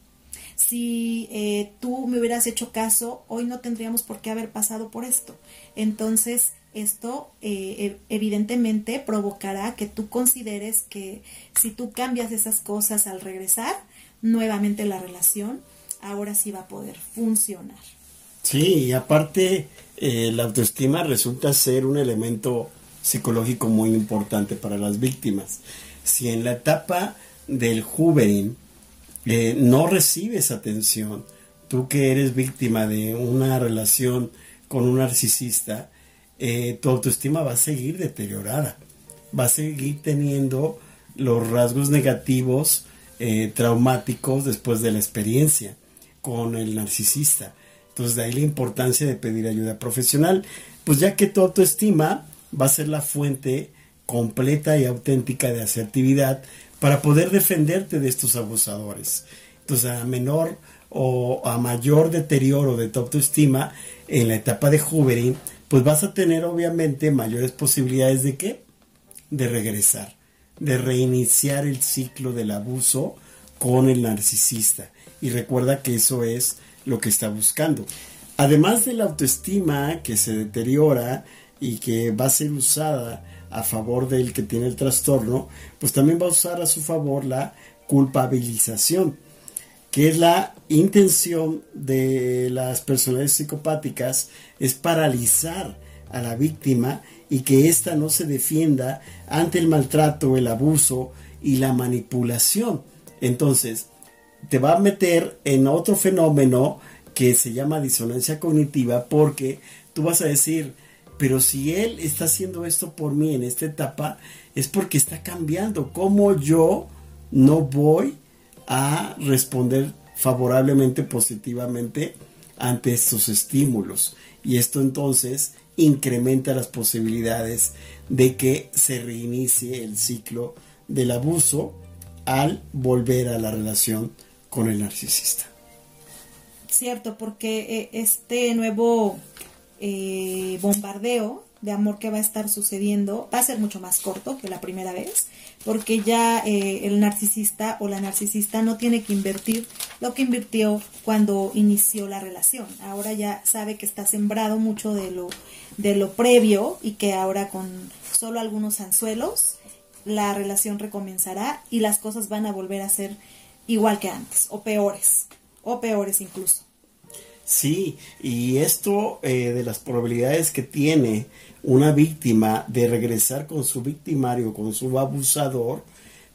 Si eh, tú me hubieras hecho caso, hoy no tendríamos por qué haber pasado por esto. Entonces, esto eh, evidentemente provocará que tú consideres que si tú cambias esas cosas al regresar, nuevamente la relación ahora sí va a poder funcionar. Sí, y aparte eh, la autoestima resulta ser un elemento psicológico muy importante para las víctimas. Si en la etapa del juvenil eh, no recibes atención, tú que eres víctima de una relación con un narcisista, eh, tu autoestima va a seguir deteriorada, va a seguir teniendo los rasgos negativos traumáticos después de la experiencia con el narcisista. Entonces de ahí la importancia de pedir ayuda profesional, pues ya que tu autoestima va a ser la fuente completa y auténtica de asertividad para poder defenderte de estos abusadores. Entonces a menor o a mayor deterioro de tu autoestima en la etapa de juvenil, pues vas a tener obviamente mayores posibilidades de qué? De regresar, de reiniciar el ciclo del abuso con el narcisista. Y recuerda que eso es lo que está buscando. Además de la autoestima que se deteriora y que va a ser usada a favor del que tiene el trastorno, pues también va a usar a su favor la culpabilización, que es la intención de las personalidades psicopáticas, es paralizar a la víctima y que ésta no se defienda ante el maltrato, el abuso y la manipulación. Entonces, te va a meter en otro fenómeno que se llama disonancia cognitiva porque tú vas a decir, pero si él está haciendo esto por mí en esta etapa, es porque está cambiando. ¿Cómo yo no voy a responder favorablemente, positivamente ante estos estímulos? Y esto entonces incrementa las posibilidades de que se reinicie el ciclo del abuso al volver a la relación con el narcisista. Cierto, porque eh, este nuevo eh, bombardeo de amor que va a estar sucediendo va a ser mucho más corto que la primera vez, porque ya eh, el narcisista o la narcisista no tiene que invertir lo que invirtió cuando inició la relación. Ahora ya sabe que está sembrado mucho de lo, de lo previo y que ahora con solo algunos anzuelos la relación recomenzará y las cosas van a volver a ser igual que antes, o peores, o peores incluso. Sí, y esto eh, de las probabilidades que tiene una víctima de regresar con su victimario, con su abusador,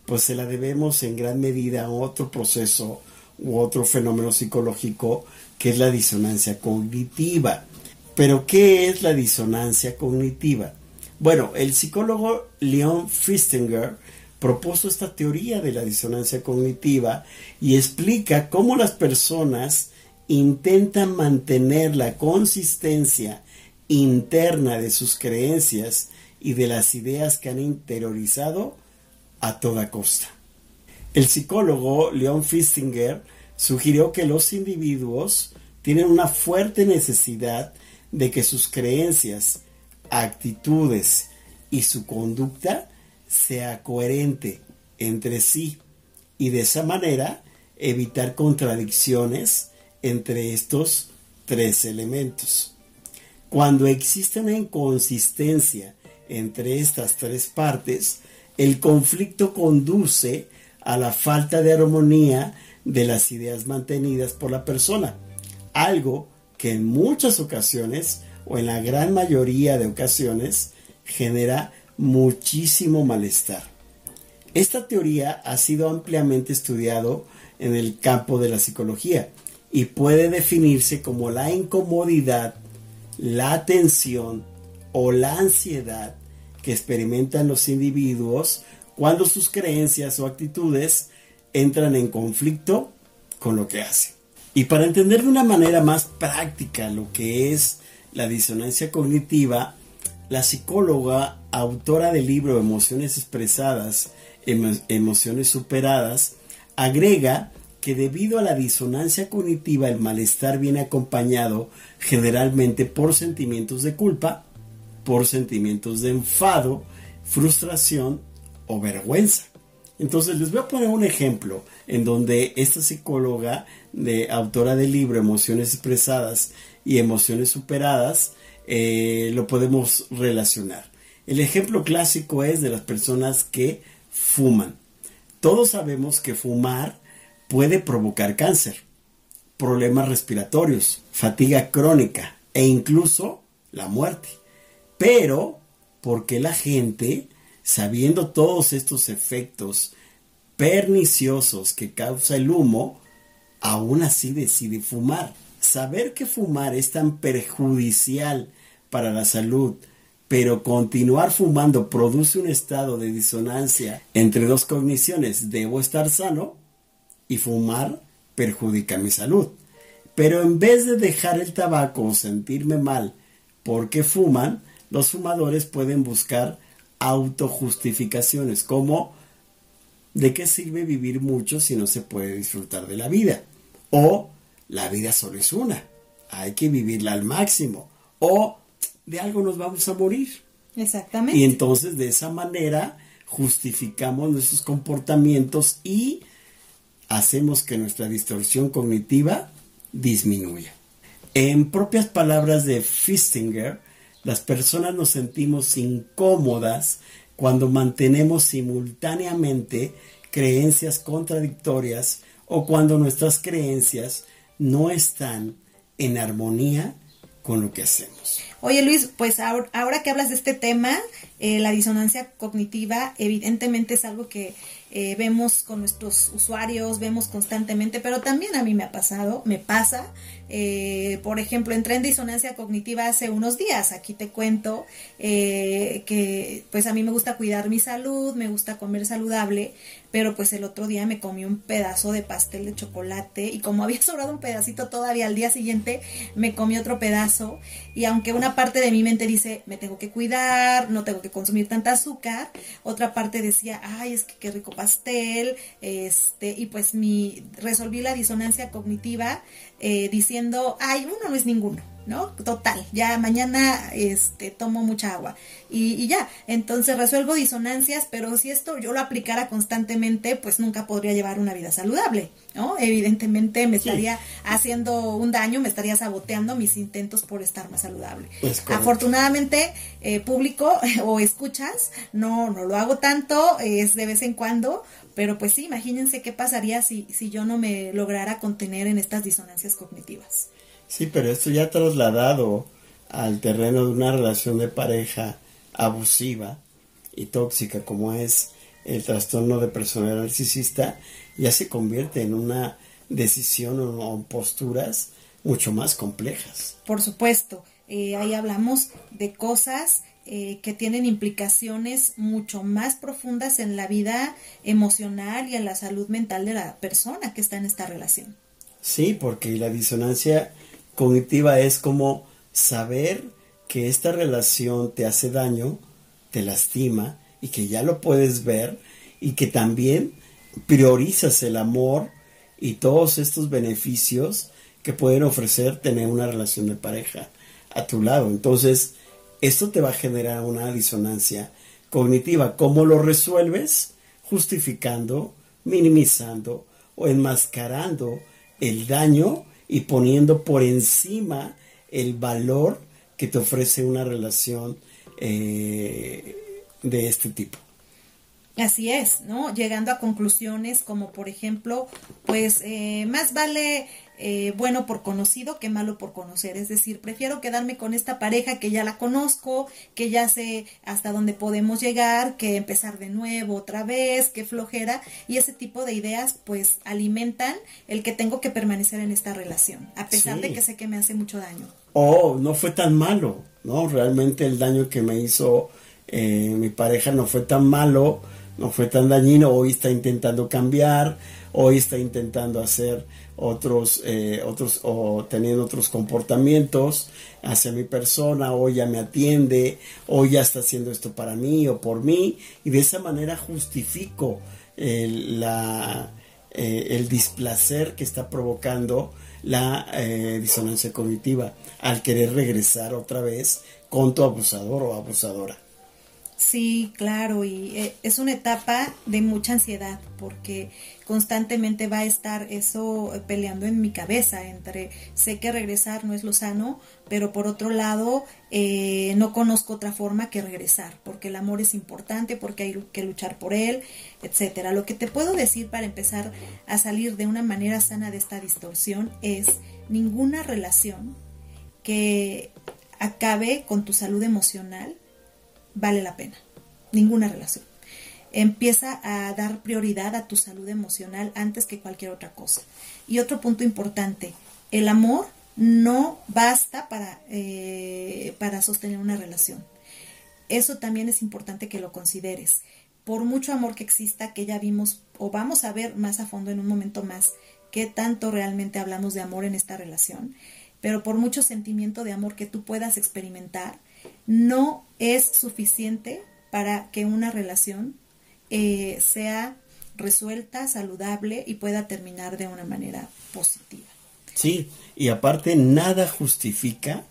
pues se la debemos en gran medida a otro proceso u otro fenómeno psicológico que es la disonancia cognitiva. Pero, ¿qué es la disonancia cognitiva? Bueno, el psicólogo Leon Fistinger propuso esta teoría de la disonancia cognitiva y explica cómo las personas intentan mantener la consistencia interna de sus creencias y de las ideas que han interiorizado a toda costa. El psicólogo Leon Fistinger sugirió que los individuos tienen una fuerte necesidad de que sus creencias, actitudes y su conducta sea coherente entre sí y de esa manera evitar contradicciones entre estos tres elementos. Cuando existe una inconsistencia entre estas tres partes, el conflicto conduce a la falta de armonía de las ideas mantenidas por la persona, algo que en muchas ocasiones o en la gran mayoría de ocasiones genera muchísimo malestar. Esta teoría ha sido ampliamente estudiado en el campo de la psicología y puede definirse como la incomodidad, la tensión o la ansiedad que experimentan los individuos cuando sus creencias o actitudes entran en conflicto con lo que hacen. Y para entender de una manera más práctica lo que es la disonancia cognitiva, la psicóloga, autora del libro Emociones expresadas, emociones superadas, agrega que debido a la disonancia cognitiva el malestar viene acompañado generalmente por sentimientos de culpa, por sentimientos de enfado, frustración o vergüenza. Entonces les voy a poner un ejemplo en donde esta psicóloga, de, autora del libro Emociones expresadas y emociones superadas, eh, lo podemos relacionar. El ejemplo clásico es de las personas que fuman. Todos sabemos que fumar puede provocar cáncer, problemas respiratorios, fatiga crónica e incluso la muerte. Pero, ¿por qué la gente, sabiendo todos estos efectos perniciosos que causa el humo, aún así decide fumar? Saber que fumar es tan perjudicial para la salud, pero continuar fumando produce un estado de disonancia entre dos cogniciones, debo estar sano y fumar perjudica mi salud. Pero en vez de dejar el tabaco o sentirme mal porque fuman, los fumadores pueden buscar autojustificaciones como ¿de qué sirve vivir mucho si no se puede disfrutar de la vida? O la vida solo es una, hay que vivirla al máximo. O de algo nos vamos a morir. Exactamente. Y entonces de esa manera justificamos nuestros comportamientos y hacemos que nuestra distorsión cognitiva disminuya. En propias palabras de Fistinger, las personas nos sentimos incómodas cuando mantenemos simultáneamente creencias contradictorias o cuando nuestras creencias no están en armonía con lo que hacemos. Oye Luis, pues ahora, que hablas de este tema, eh, la disonancia cognitiva evidentemente es algo que eh, vemos con nuestros usuarios, vemos constantemente, pero también a mí me ha pasado, me pasa. Eh, por ejemplo, entré en disonancia cognitiva hace unos días. Aquí te cuento eh, que pues a mí me gusta cuidar mi salud, me gusta comer saludable, pero pues el otro día me comí un pedazo de pastel de chocolate y como había sobrado un pedacito todavía al día siguiente, me comí otro pedazo y aunque una parte de mi mente dice, me tengo que cuidar, no tengo que consumir tanta azúcar, otra parte decía, ay, es que qué rico pastel, este, y pues mi, resolví la disonancia cognitiva eh, diciendo, ay, uno no es ninguno. ¿no? Total, ya mañana este, tomo mucha agua y, ya, entonces resuelvo disonancias, pero si esto yo lo aplicara constantemente, pues nunca podría llevar una vida saludable, ¿no? Evidentemente me estaría haciendo un daño, me estaría saboteando mis intentos por estar más saludable. Afortunadamente, eh, público o escuchas, no, no lo hago tanto, es de vez en cuando, pero pues sí, imagínense qué pasaría si, si yo no me lograra contener en estas disonancias cognitivas. Sí, pero esto ya trasladado al terreno de una relación de pareja abusiva y tóxica como es el trastorno de personalidad narcisista, ya se convierte en una decisión o, posturas mucho más complejas. Por supuesto, eh, ahí hablamos de cosas eh, que tienen implicaciones mucho más profundas en la vida emocional y en la salud mental de la persona que está en esta relación. Sí, porque la disonancia cognitiva es como saber que esta relación te hace daño, te lastima y que ya lo puedes ver y que también priorizas el amor y todos estos beneficios que pueden ofrecer tener una relación de pareja a tu lado. Entonces, esto te va a generar una disonancia cognitiva. ¿Cómo lo resuelves? Justificando, minimizando o enmascarando el daño y poniendo por encima el valor que te ofrece una relación eh, de este tipo. Así es, ¿no? Llegando a conclusiones como, por ejemplo, pues eh, más vale eh, bueno por conocido que malo por conocer. Es decir, prefiero quedarme con esta pareja que ya la conozco, que ya sé hasta dónde podemos llegar, que empezar de nuevo otra vez, que flojera. Y ese tipo de ideas pues alimentan el que tengo que permanecer en esta relación, a pesar de que sé que me hace mucho daño. Oh, no fue tan malo, ¿no? Realmente el daño que me hizo eh, mi pareja no fue tan malo no fue tan dañino, hoy está intentando cambiar, hoy está intentando hacer otros, eh, otros o teniendo otros comportamientos hacia mi persona, hoy ya me atiende, hoy ya está haciendo esto para mí o por mí, y de esa manera justifico el, la, eh, el displacer que está provocando la eh, disonancia cognitiva al querer regresar otra vez con tu abusador o abusadora. Sí, claro, y eh, es una etapa de mucha ansiedad porque constantemente va a estar eso peleando en mi cabeza entre sé que regresar no es lo sano, pero por otro lado eh, no conozco otra forma que regresar porque el amor es importante, porque hay que luchar por él, etcétera. Lo que te puedo decir para empezar a salir de una manera sana de esta distorsión es ninguna relación que acabe con tu salud emocional vale la pena. Ninguna relación. Empieza a dar prioridad a tu salud emocional antes que cualquier otra cosa. Y otro punto importante, el amor no basta para, eh, para sostener una relación. Eso también es importante que lo consideres. Por mucho amor que exista, que ya vimos o vamos a ver más a fondo en un momento más qué tanto realmente hablamos de amor en esta relación, pero por mucho sentimiento de amor que tú puedas experimentar, no es suficiente para que una relación eh, sea resuelta, saludable y pueda terminar de una manera positiva. Sí, y aparte nada justifica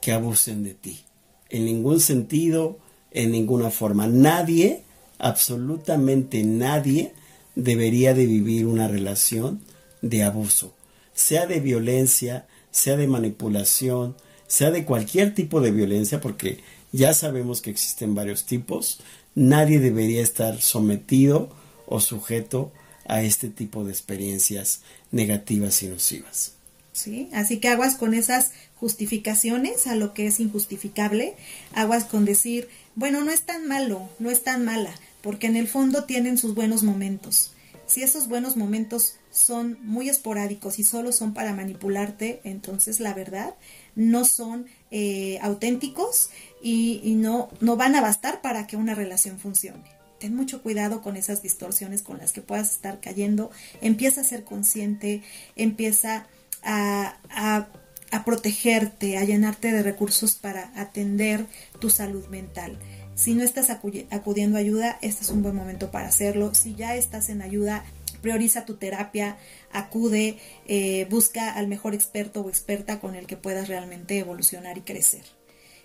que abusen de ti. En ningún sentido, en ninguna forma. Nadie, absolutamente nadie, debería de vivir una relación de abuso, sea de violencia, sea de manipulación, sea de cualquier tipo de violencia, porque ya sabemos que existen varios tipos, nadie debería estar sometido o sujeto a este tipo de experiencias negativas y nocivas. Sí, así que aguas con esas justificaciones a lo que es injustificable, aguas con decir, bueno, no es tan malo, no es tan mala, porque en el fondo tienen sus buenos momentos. Si esos buenos momentos son muy esporádicos y solo son para manipularte, entonces la verdad no son eh, auténticos y, no, no van a bastar para que una relación funcione. Ten mucho cuidado con esas distorsiones con las que puedas estar cayendo. Empieza a ser consciente, empieza a, a, a protegerte, a llenarte de recursos para atender tu salud mental. Si no estás acudiendo a ayuda, este es un buen momento para hacerlo. Si ya estás en ayuda, prioriza tu terapia, acude, eh, busca al mejor experto o experta con el que puedas realmente evolucionar y crecer.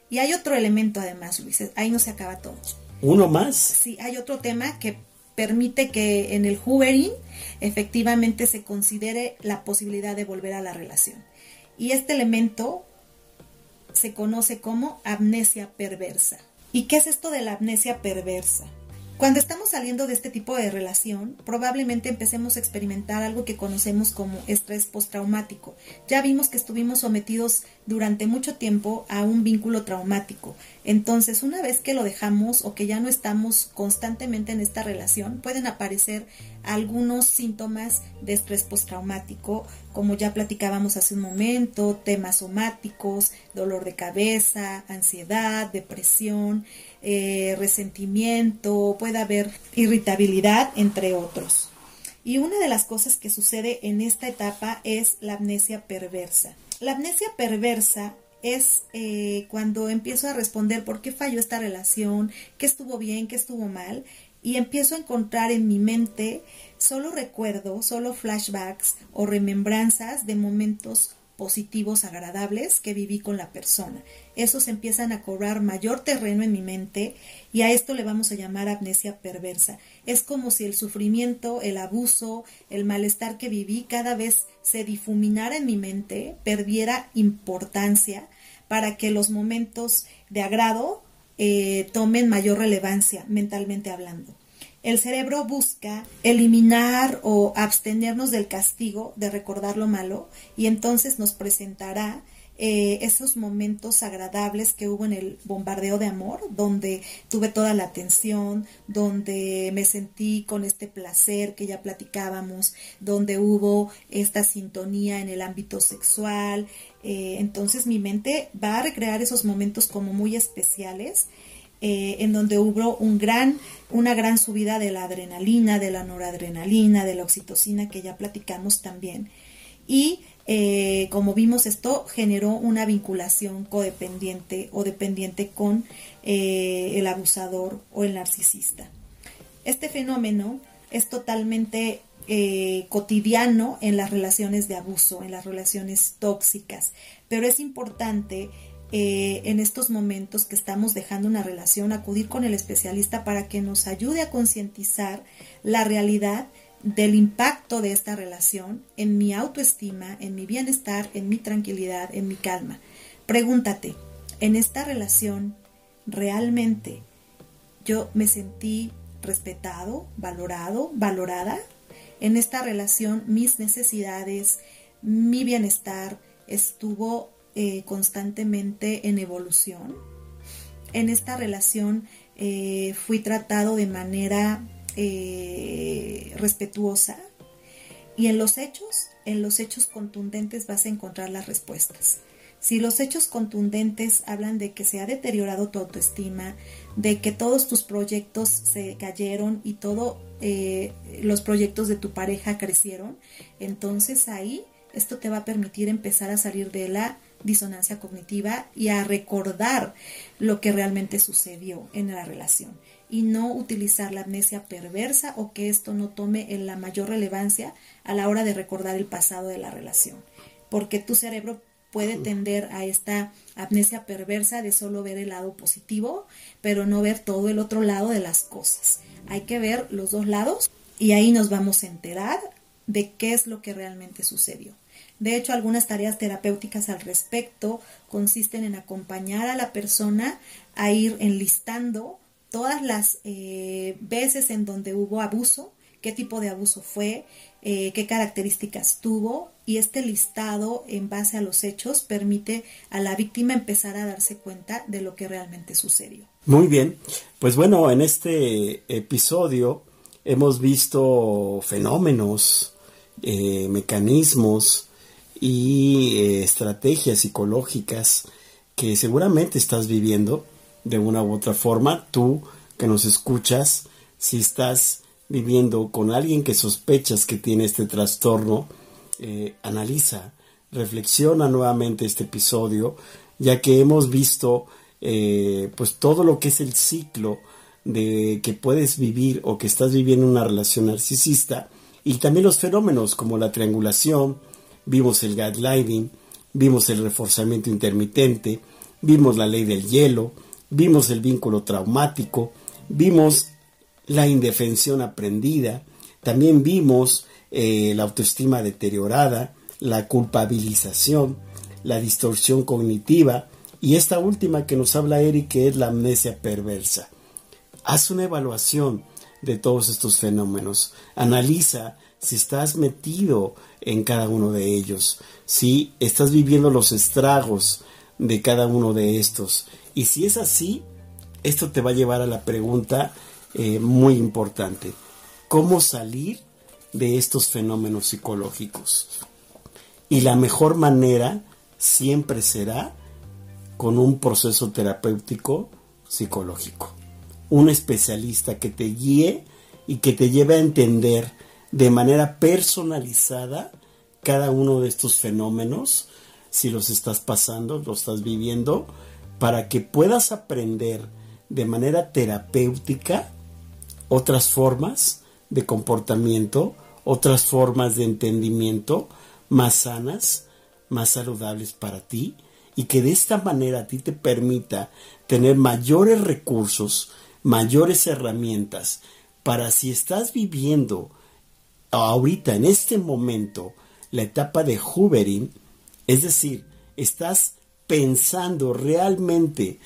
Y hay otro elemento además, Luis, ahí no se acaba todo. ¿Uno más? Sí, hay otro tema que permite que en el hoovering efectivamente se considere la posibilidad de volver a la relación. Y este elemento se conoce como amnesia perversa. ¿Y qué es esto de la amnesia perversa? Cuando estamos saliendo de este tipo de relación, probablemente empecemos a experimentar algo que conocemos como estrés postraumático. Ya vimos que estuvimos sometidos durante mucho tiempo a un vínculo traumático. Entonces, una vez que lo dejamos o que ya no estamos constantemente en esta relación, pueden aparecer algunos síntomas de estrés postraumático, como ya platicábamos hace un momento, temas somáticos, dolor de cabeza, ansiedad, depresión, eh, resentimiento, puede haber irritabilidad, entre otros. Y una de las cosas que sucede en esta etapa es la amnesia perversa. La amnesia perversa es eh, cuando empiezo a responder por qué falló esta relación, qué estuvo bien, qué estuvo mal, y empiezo a encontrar en mi mente solo recuerdos, solo flashbacks o remembranzas de momentos positivos, agradables que viví con la persona. Esos empiezan a cobrar mayor terreno en mi mente y a esto le vamos a llamar amnesia perversa. Es como si el sufrimiento, el abuso, el malestar que viví cada vez se difuminara en mi mente, perdiera importancia para que los momentos de agrado eh, tomen mayor relevancia mentalmente hablando. El cerebro busca eliminar o abstenernos del castigo de recordar lo malo y entonces nos presentará eh, esos momentos agradables que hubo en el bombardeo de amor, donde tuve toda la atención, donde me sentí con este placer que ya platicábamos, donde hubo esta sintonía en el ámbito sexual. Eh, entonces mi mente va a recrear esos momentos como muy especiales eh, en donde hubo un gran, una gran subida de la adrenalina, de la noradrenalina, de la oxitocina que ya platicamos también. Y eh, como vimos, esto generó una vinculación codependiente o dependiente con eh, el abusador o el narcisista. Este fenómeno es totalmente cotidiano en las relaciones de abuso, en las relaciones tóxicas, pero es importante en estos momentos que estamos dejando una relación acudir con el especialista para que nos ayude a concientizar la realidad del impacto de esta relación en mi autoestima, en mi bienestar, en mi tranquilidad, en mi calma. Pregúntate, ¿en esta relación realmente yo me sentí respetado, valorado, valorada? En esta relación mis necesidades, mi bienestar estuvo eh, constantemente en evolución. En esta relación eh, fui tratado de manera eh, respetuosa. Y en los hechos, en los hechos contundentes vas a encontrar las respuestas. Si los hechos contundentes hablan de que se ha deteriorado tu autoestima, de que todos tus proyectos se cayeron y todos los proyectos de tu pareja crecieron, entonces ahí esto te va a permitir empezar a salir de la disonancia cognitiva y a recordar lo que realmente sucedió en la relación y no utilizar la amnesia perversa o que esto no tome en la mayor relevancia a la hora de recordar el pasado de la relación. Porque tu cerebro puede tender a esta amnesia perversa de solo ver el lado positivo, pero no ver todo el otro lado de las cosas. Hay que ver los dos lados y ahí nos vamos a enterar de qué es lo que realmente sucedió. De hecho, algunas tareas terapéuticas al respecto consisten en acompañar a la persona a ir enlistando todas las eh, veces en donde hubo abuso, qué tipo de abuso fue, eh, qué características tuvo y este listado en base a los hechos permite a la víctima empezar a darse cuenta de lo que realmente sucedió. Muy bien, pues bueno, en este episodio hemos visto fenómenos, eh, mecanismos y estrategias psicológicas que seguramente estás viviendo de una u otra forma, tú que nos escuchas, si estás viviendo con alguien que sospechas que tiene este trastorno, eh, analiza, reflexiona nuevamente este episodio, ya que hemos visto eh, pues todo lo que es el ciclo de que puedes vivir o que estás viviendo una relación narcisista y también los fenómenos como la triangulación, vimos el gaslighting, vimos el reforzamiento intermitente, vimos la ley del hielo, vimos el vínculo traumático, vimos la indefensión aprendida, también vimos eh, la autoestima deteriorada, la culpabilización, la distorsión cognitiva y esta última que nos habla Eric que es la amnesia perversa. Haz una evaluación de todos estos fenómenos, analiza si estás metido en cada uno de ellos, si estás viviendo los estragos de cada uno de estos y si es así, esto te va a llevar a la pregunta eh, muy importante. ¿Cómo salir de estos fenómenos psicológicos? Y la mejor manera siempre será con un proceso terapéutico psicológico. Un especialista que te guíe y que te lleve a entender de manera personalizada cada uno de estos fenómenos, si los estás pasando, los estás viviendo, para que puedas aprender de manera terapéutica otras formas de comportamiento, otras formas de entendimiento más sanas, más saludables para ti y que de esta manera a ti te permita tener mayores recursos, mayores herramientas para si estás viviendo ahorita en este momento la etapa de hoovering, es decir, estás pensando realmente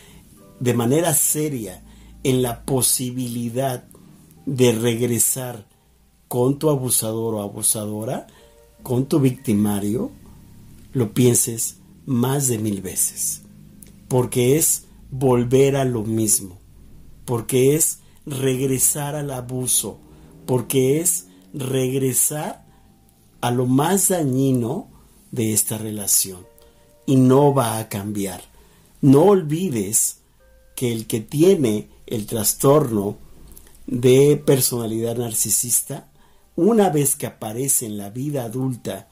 de manera seria en la posibilidad de regresar con tu abusador o abusadora, con tu victimario, lo pienses más de mil veces. Porque es volver a lo mismo. Porque es regresar al abuso. Porque es regresar a lo más dañino de esta relación. Y no va a cambiar. No olvides que el que tiene el trastorno de personalidad narcisista, una vez que aparece en la vida adulta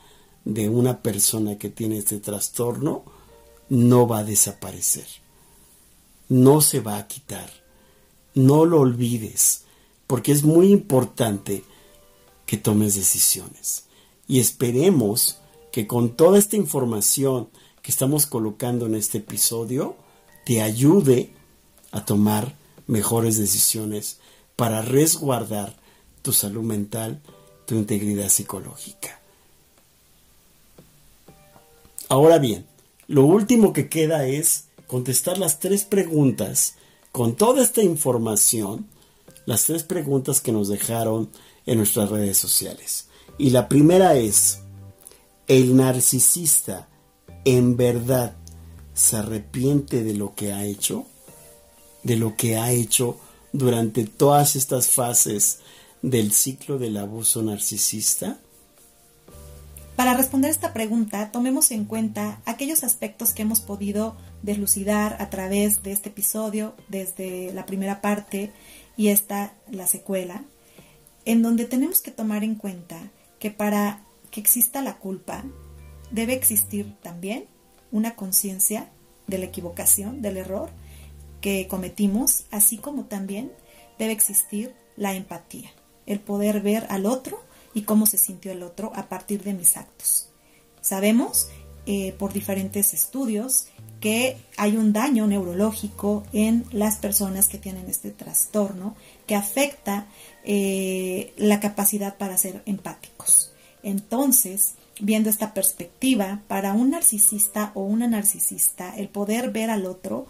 de una persona que tiene este trastorno, no va a desaparecer, no se va a quitar, no lo olvides, porque es muy importante que tomes decisiones. Y esperemos que con toda esta información que estamos colocando en este episodio, te ayude a tomar mejores decisiones para resguardar tu salud mental, tu integridad psicológica. Ahora bien, lo último que queda es contestar las tres preguntas con toda esta información, las tres preguntas que nos dejaron en nuestras redes sociales. Y la primera es, ¿el narcisista en verdad se arrepiente de lo que ha hecho? ¿De lo que ha hecho durante todas estas fases del ciclo del abuso narcisista? Para responder esta pregunta, tomemos en cuenta aquellos aspectos que hemos podido deslucidar a través de este episodio, desde la primera parte y esta, la secuela, en donde tenemos que tomar en cuenta que para que exista la culpa, debe existir también una conciencia de la equivocación, del error que cometimos, así como también debe existir la empatía, el poder ver al otro y cómo se sintió el otro a partir de mis actos. Sabemos eh, por diferentes estudios que hay un daño neurológico en las personas que tienen este trastorno que afecta eh, la capacidad para ser empáticos. Entonces, viendo esta perspectiva, para un narcisista o una narcisista, el poder ver al otro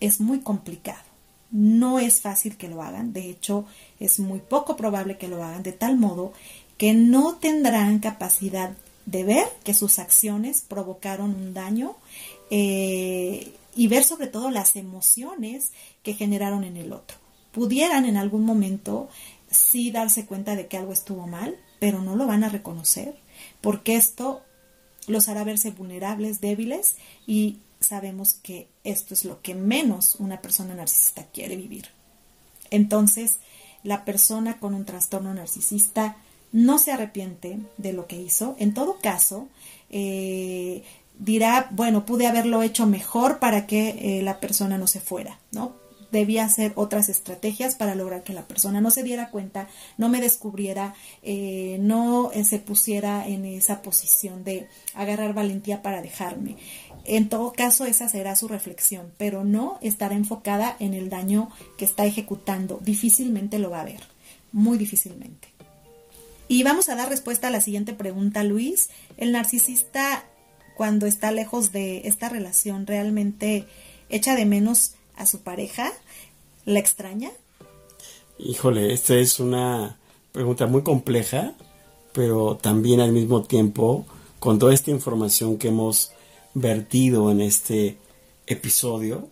es muy complicado. No es fácil que lo hagan, de hecho es muy poco probable que lo hagan, de tal modo que no tendrán capacidad de ver que sus acciones provocaron un daño eh, y ver sobre todo las emociones que generaron en el otro. Pudieran en algún momento sí darse cuenta de que algo estuvo mal, pero no lo van a reconocer porque esto los hará verse vulnerables, débiles y sabemos que esto es lo que menos una persona narcisista quiere vivir. Entonces, la persona con un trastorno narcisista no se arrepiente de lo que hizo. En todo caso, eh, dirá, bueno, pude haberlo hecho mejor para que eh, la persona no se fuera, ¿no? Debía hacer otras estrategias para lograr que la persona no se diera cuenta, no me descubriera, eh, no se pusiera en esa posición de agarrar valentía para dejarme. En todo caso, esa será su reflexión, pero no estará enfocada en el daño que está ejecutando. Difícilmente lo va a ver, muy difícilmente. Y vamos a dar respuesta a la siguiente pregunta, Luis. ¿El narcisista cuando está lejos de esta relación realmente echa de menos a su pareja? ¿La extraña? Híjole, esta es una pregunta muy compleja, pero también al mismo tiempo, con toda esta información que hemos vertido en este episodio,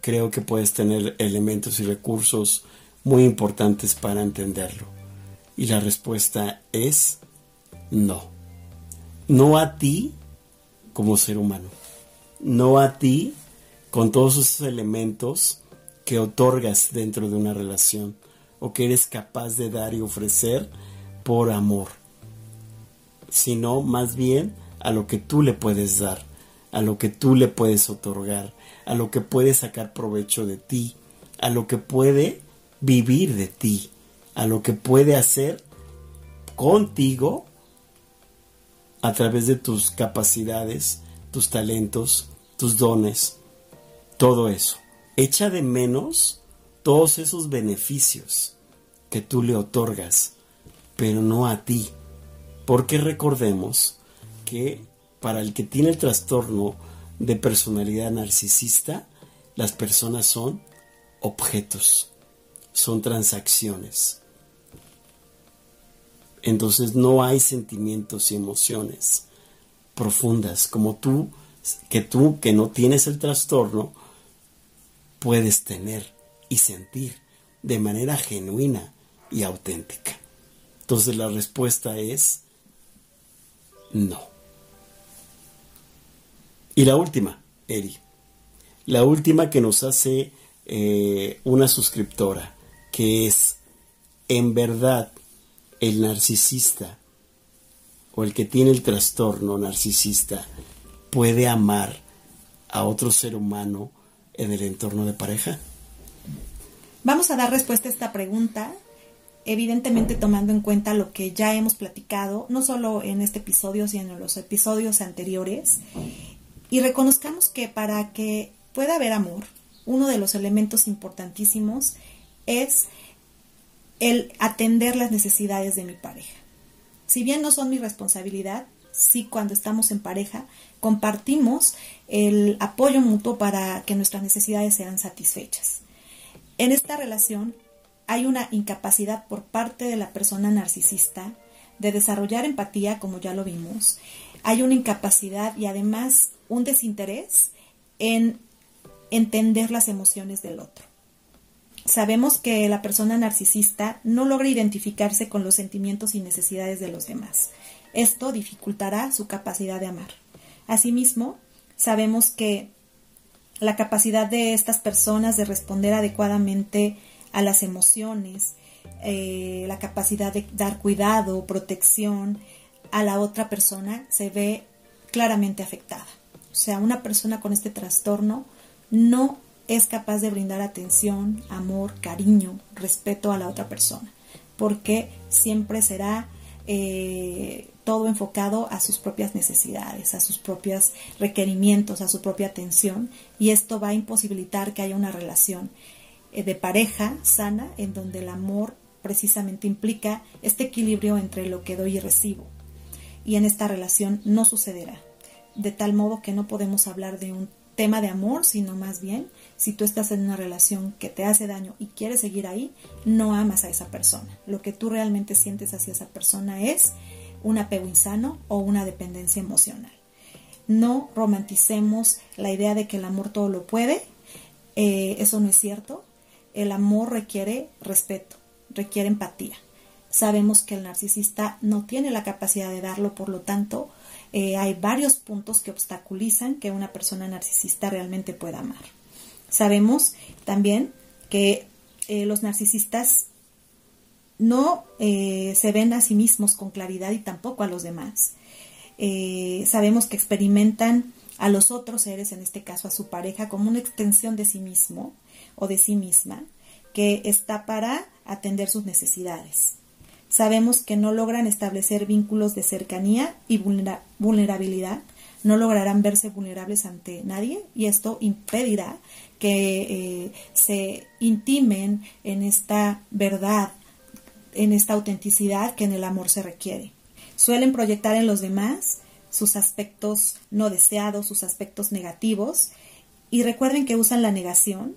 creo que puedes tener elementos y recursos muy importantes para entenderlo. Y la respuesta es no. No a ti como ser humano. No a ti con todos esos elementos que otorgas dentro de una relación o que eres capaz de dar y ofrecer por amor, sino más bien a lo que tú le puedes dar, a lo que tú le puedes otorgar, a lo que puede sacar provecho de ti, a lo que puede vivir de ti a lo que puede hacer contigo a través de tus capacidades, tus talentos, tus dones, todo eso. Echa de menos todos esos beneficios que tú le otorgas, pero no a ti. Porque recordemos que para el que tiene el trastorno de personalidad narcisista, las personas son objetos, son transacciones entonces no hay sentimientos y emociones profundas como tú, que tú que no tienes el trastorno, puedes tener y sentir de manera genuina y auténtica. Entonces la respuesta es no. Y la última, Eri, la última que nos hace eh, una suscriptora que es en verdad el narcisista o el que tiene el trastorno narcisista puede amar a otro ser humano en el entorno de pareja? Vamos a dar respuesta a esta pregunta, evidentemente tomando en cuenta lo que ya hemos platicado, no solo en este episodio, sino en los episodios anteriores, y reconozcamos que para que pueda haber amor, uno de los elementos importantísimos es el atender las necesidades de mi pareja. Si bien no son mi responsabilidad, sí cuando estamos en pareja compartimos el apoyo mutuo para que nuestras necesidades sean satisfechas. En esta relación hay una incapacidad por parte de la persona narcisista de desarrollar empatía, como ya lo vimos. Hay una incapacidad y además un desinterés en entender las emociones del otro. Sabemos que la persona narcisista no logra identificarse con los sentimientos y necesidades de los demás. Esto dificultará su capacidad de amar. Asimismo, sabemos que la capacidad de estas personas de responder adecuadamente a las emociones, eh, la capacidad de dar cuidado, protección a la otra persona se ve claramente afectada. O sea, una persona con este trastorno no es capaz de brindar atención, amor, cariño, respeto a la otra persona, porque siempre será eh, todo enfocado a sus propias necesidades, a sus propios requerimientos, a su propia atención, y esto va a imposibilitar que haya una relación eh, de pareja sana en donde el amor precisamente implica este equilibrio entre lo que doy y recibo. Y en esta relación no sucederá, de tal modo que no podemos hablar de un tema de amor, sino más bien, si tú estás en una relación que te hace daño y quieres seguir ahí, no amas a esa persona. Lo que tú realmente sientes hacia esa persona es un apego insano o una dependencia emocional. No romanticemos la idea de que el amor todo lo puede. Eh, eso no es cierto. El amor requiere respeto, requiere empatía. Sabemos que el narcisista no tiene la capacidad de darlo, por lo tanto, eh, hay varios puntos que obstaculizan que una persona narcisista realmente pueda amar. Sabemos también que eh, los narcisistas no eh, se ven a sí mismos con claridad y tampoco a los demás. sabemos que experimentan a los otros seres, en este caso a su pareja, como una extensión de sí mismo o de sí misma, que está para atender sus necesidades. Sabemos que no logran establecer vínculos de cercanía y vulnerabilidad, no lograrán verse vulnerables ante nadie y esto impedirá que eh, se intimen en esta verdad, en esta autenticidad que en el amor se requiere. Suelen proyectar en los demás sus aspectos no deseados, sus aspectos negativos y recuerden que usan la negación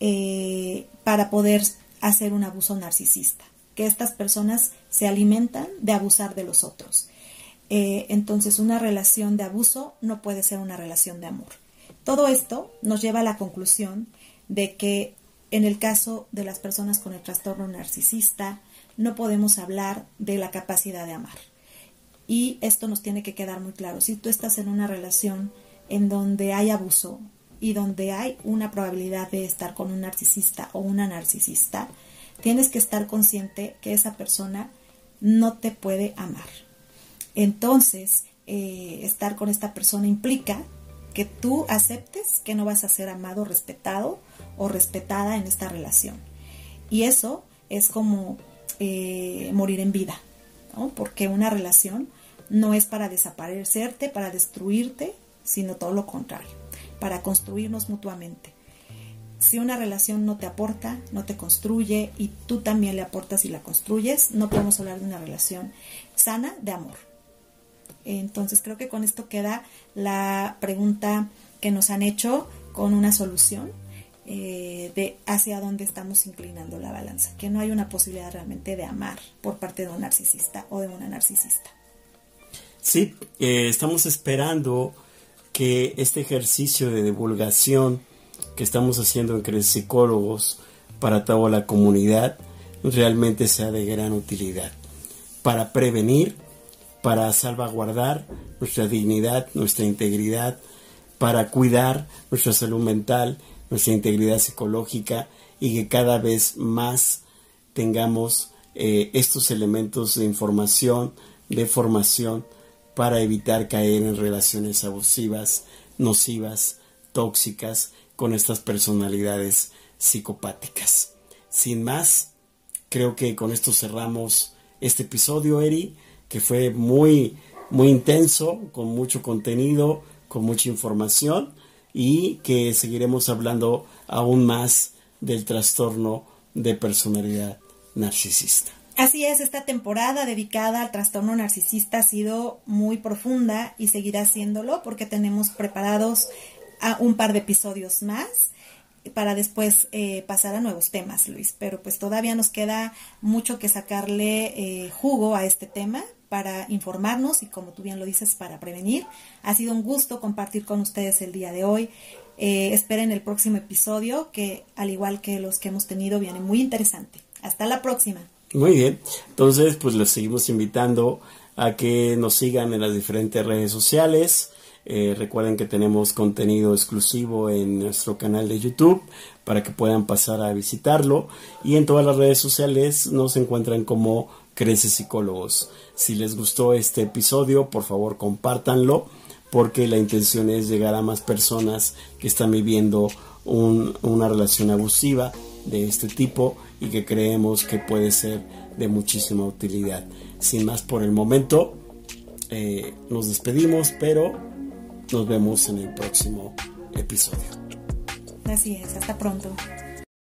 eh, para poder hacer un abuso narcisista que estas personas se alimentan de abusar de los otros. Eh, entonces una relación de abuso no puede ser una relación de amor. Todo esto nos lleva a la conclusión de que en el caso de las personas con el trastorno narcisista no podemos hablar de la capacidad de amar. Y esto nos tiene que quedar muy claro. Si tú estás en una relación en donde hay abuso y donde hay una probabilidad de estar con un narcisista o una narcisista, tienes que estar consciente que esa persona no te puede amar. Entonces, eh, estar con esta persona implica que tú aceptes que no vas a ser amado, respetado o respetada en esta relación. Y eso es como eh, morir en vida, porque una relación no es para desaparecerte, para destruirte, sino todo lo contrario, para construirnos mutuamente. Si una relación no te aporta, no te construye y tú también le aportas y la construyes, no podemos hablar de una relación sana de amor. Entonces creo que con esto queda la pregunta que nos han hecho con una solución eh, de hacia dónde estamos inclinando la balanza, que no hay una posibilidad realmente de amar por parte de un narcisista o de una narcisista. Sí, eh, estamos esperando que este ejercicio de divulgación que estamos haciendo entre psicólogos para toda la comunidad realmente sea de gran utilidad para prevenir, para salvaguardar nuestra dignidad, nuestra integridad, para cuidar nuestra salud mental, nuestra integridad psicológica y que cada vez más tengamos eh, estos elementos de información, de formación, para evitar caer en relaciones abusivas, nocivas, tóxicas con estas personalidades psicopáticas. Sin más, creo que con esto cerramos este episodio, Eri, que fue muy, muy intenso, con mucho contenido, con mucha información y que seguiremos hablando aún más del trastorno de personalidad narcisista. Así es, esta temporada dedicada al trastorno narcisista ha sido muy profunda y seguirá siéndolo porque tenemos preparados a un par de episodios más para después eh, pasar a nuevos temas, Luis. Pero pues todavía nos queda mucho que sacarle eh, jugo a este tema para informarnos y como tú bien lo dices, para prevenir. Ha sido un gusto compartir con ustedes el día de hoy. Eh, esperen el próximo episodio que al igual que los que hemos tenido viene muy interesante. Hasta la próxima. Muy bien, entonces pues les seguimos invitando a que nos sigan en las diferentes redes sociales. Eh, recuerden que tenemos contenido exclusivo en nuestro canal de YouTube para que puedan pasar a visitarlo. Y en todas las redes sociales nos encuentran como Crece Psicólogos. Si les gustó este episodio, por favor compártanlo porque la intención es llegar a más personas que están viviendo una relación abusiva de este tipo y que creemos que puede ser de muchísima utilidad. Sin más por el momento, eh, nos despedimos, pero nos vemos en el próximo episodio. Así es, hasta pronto.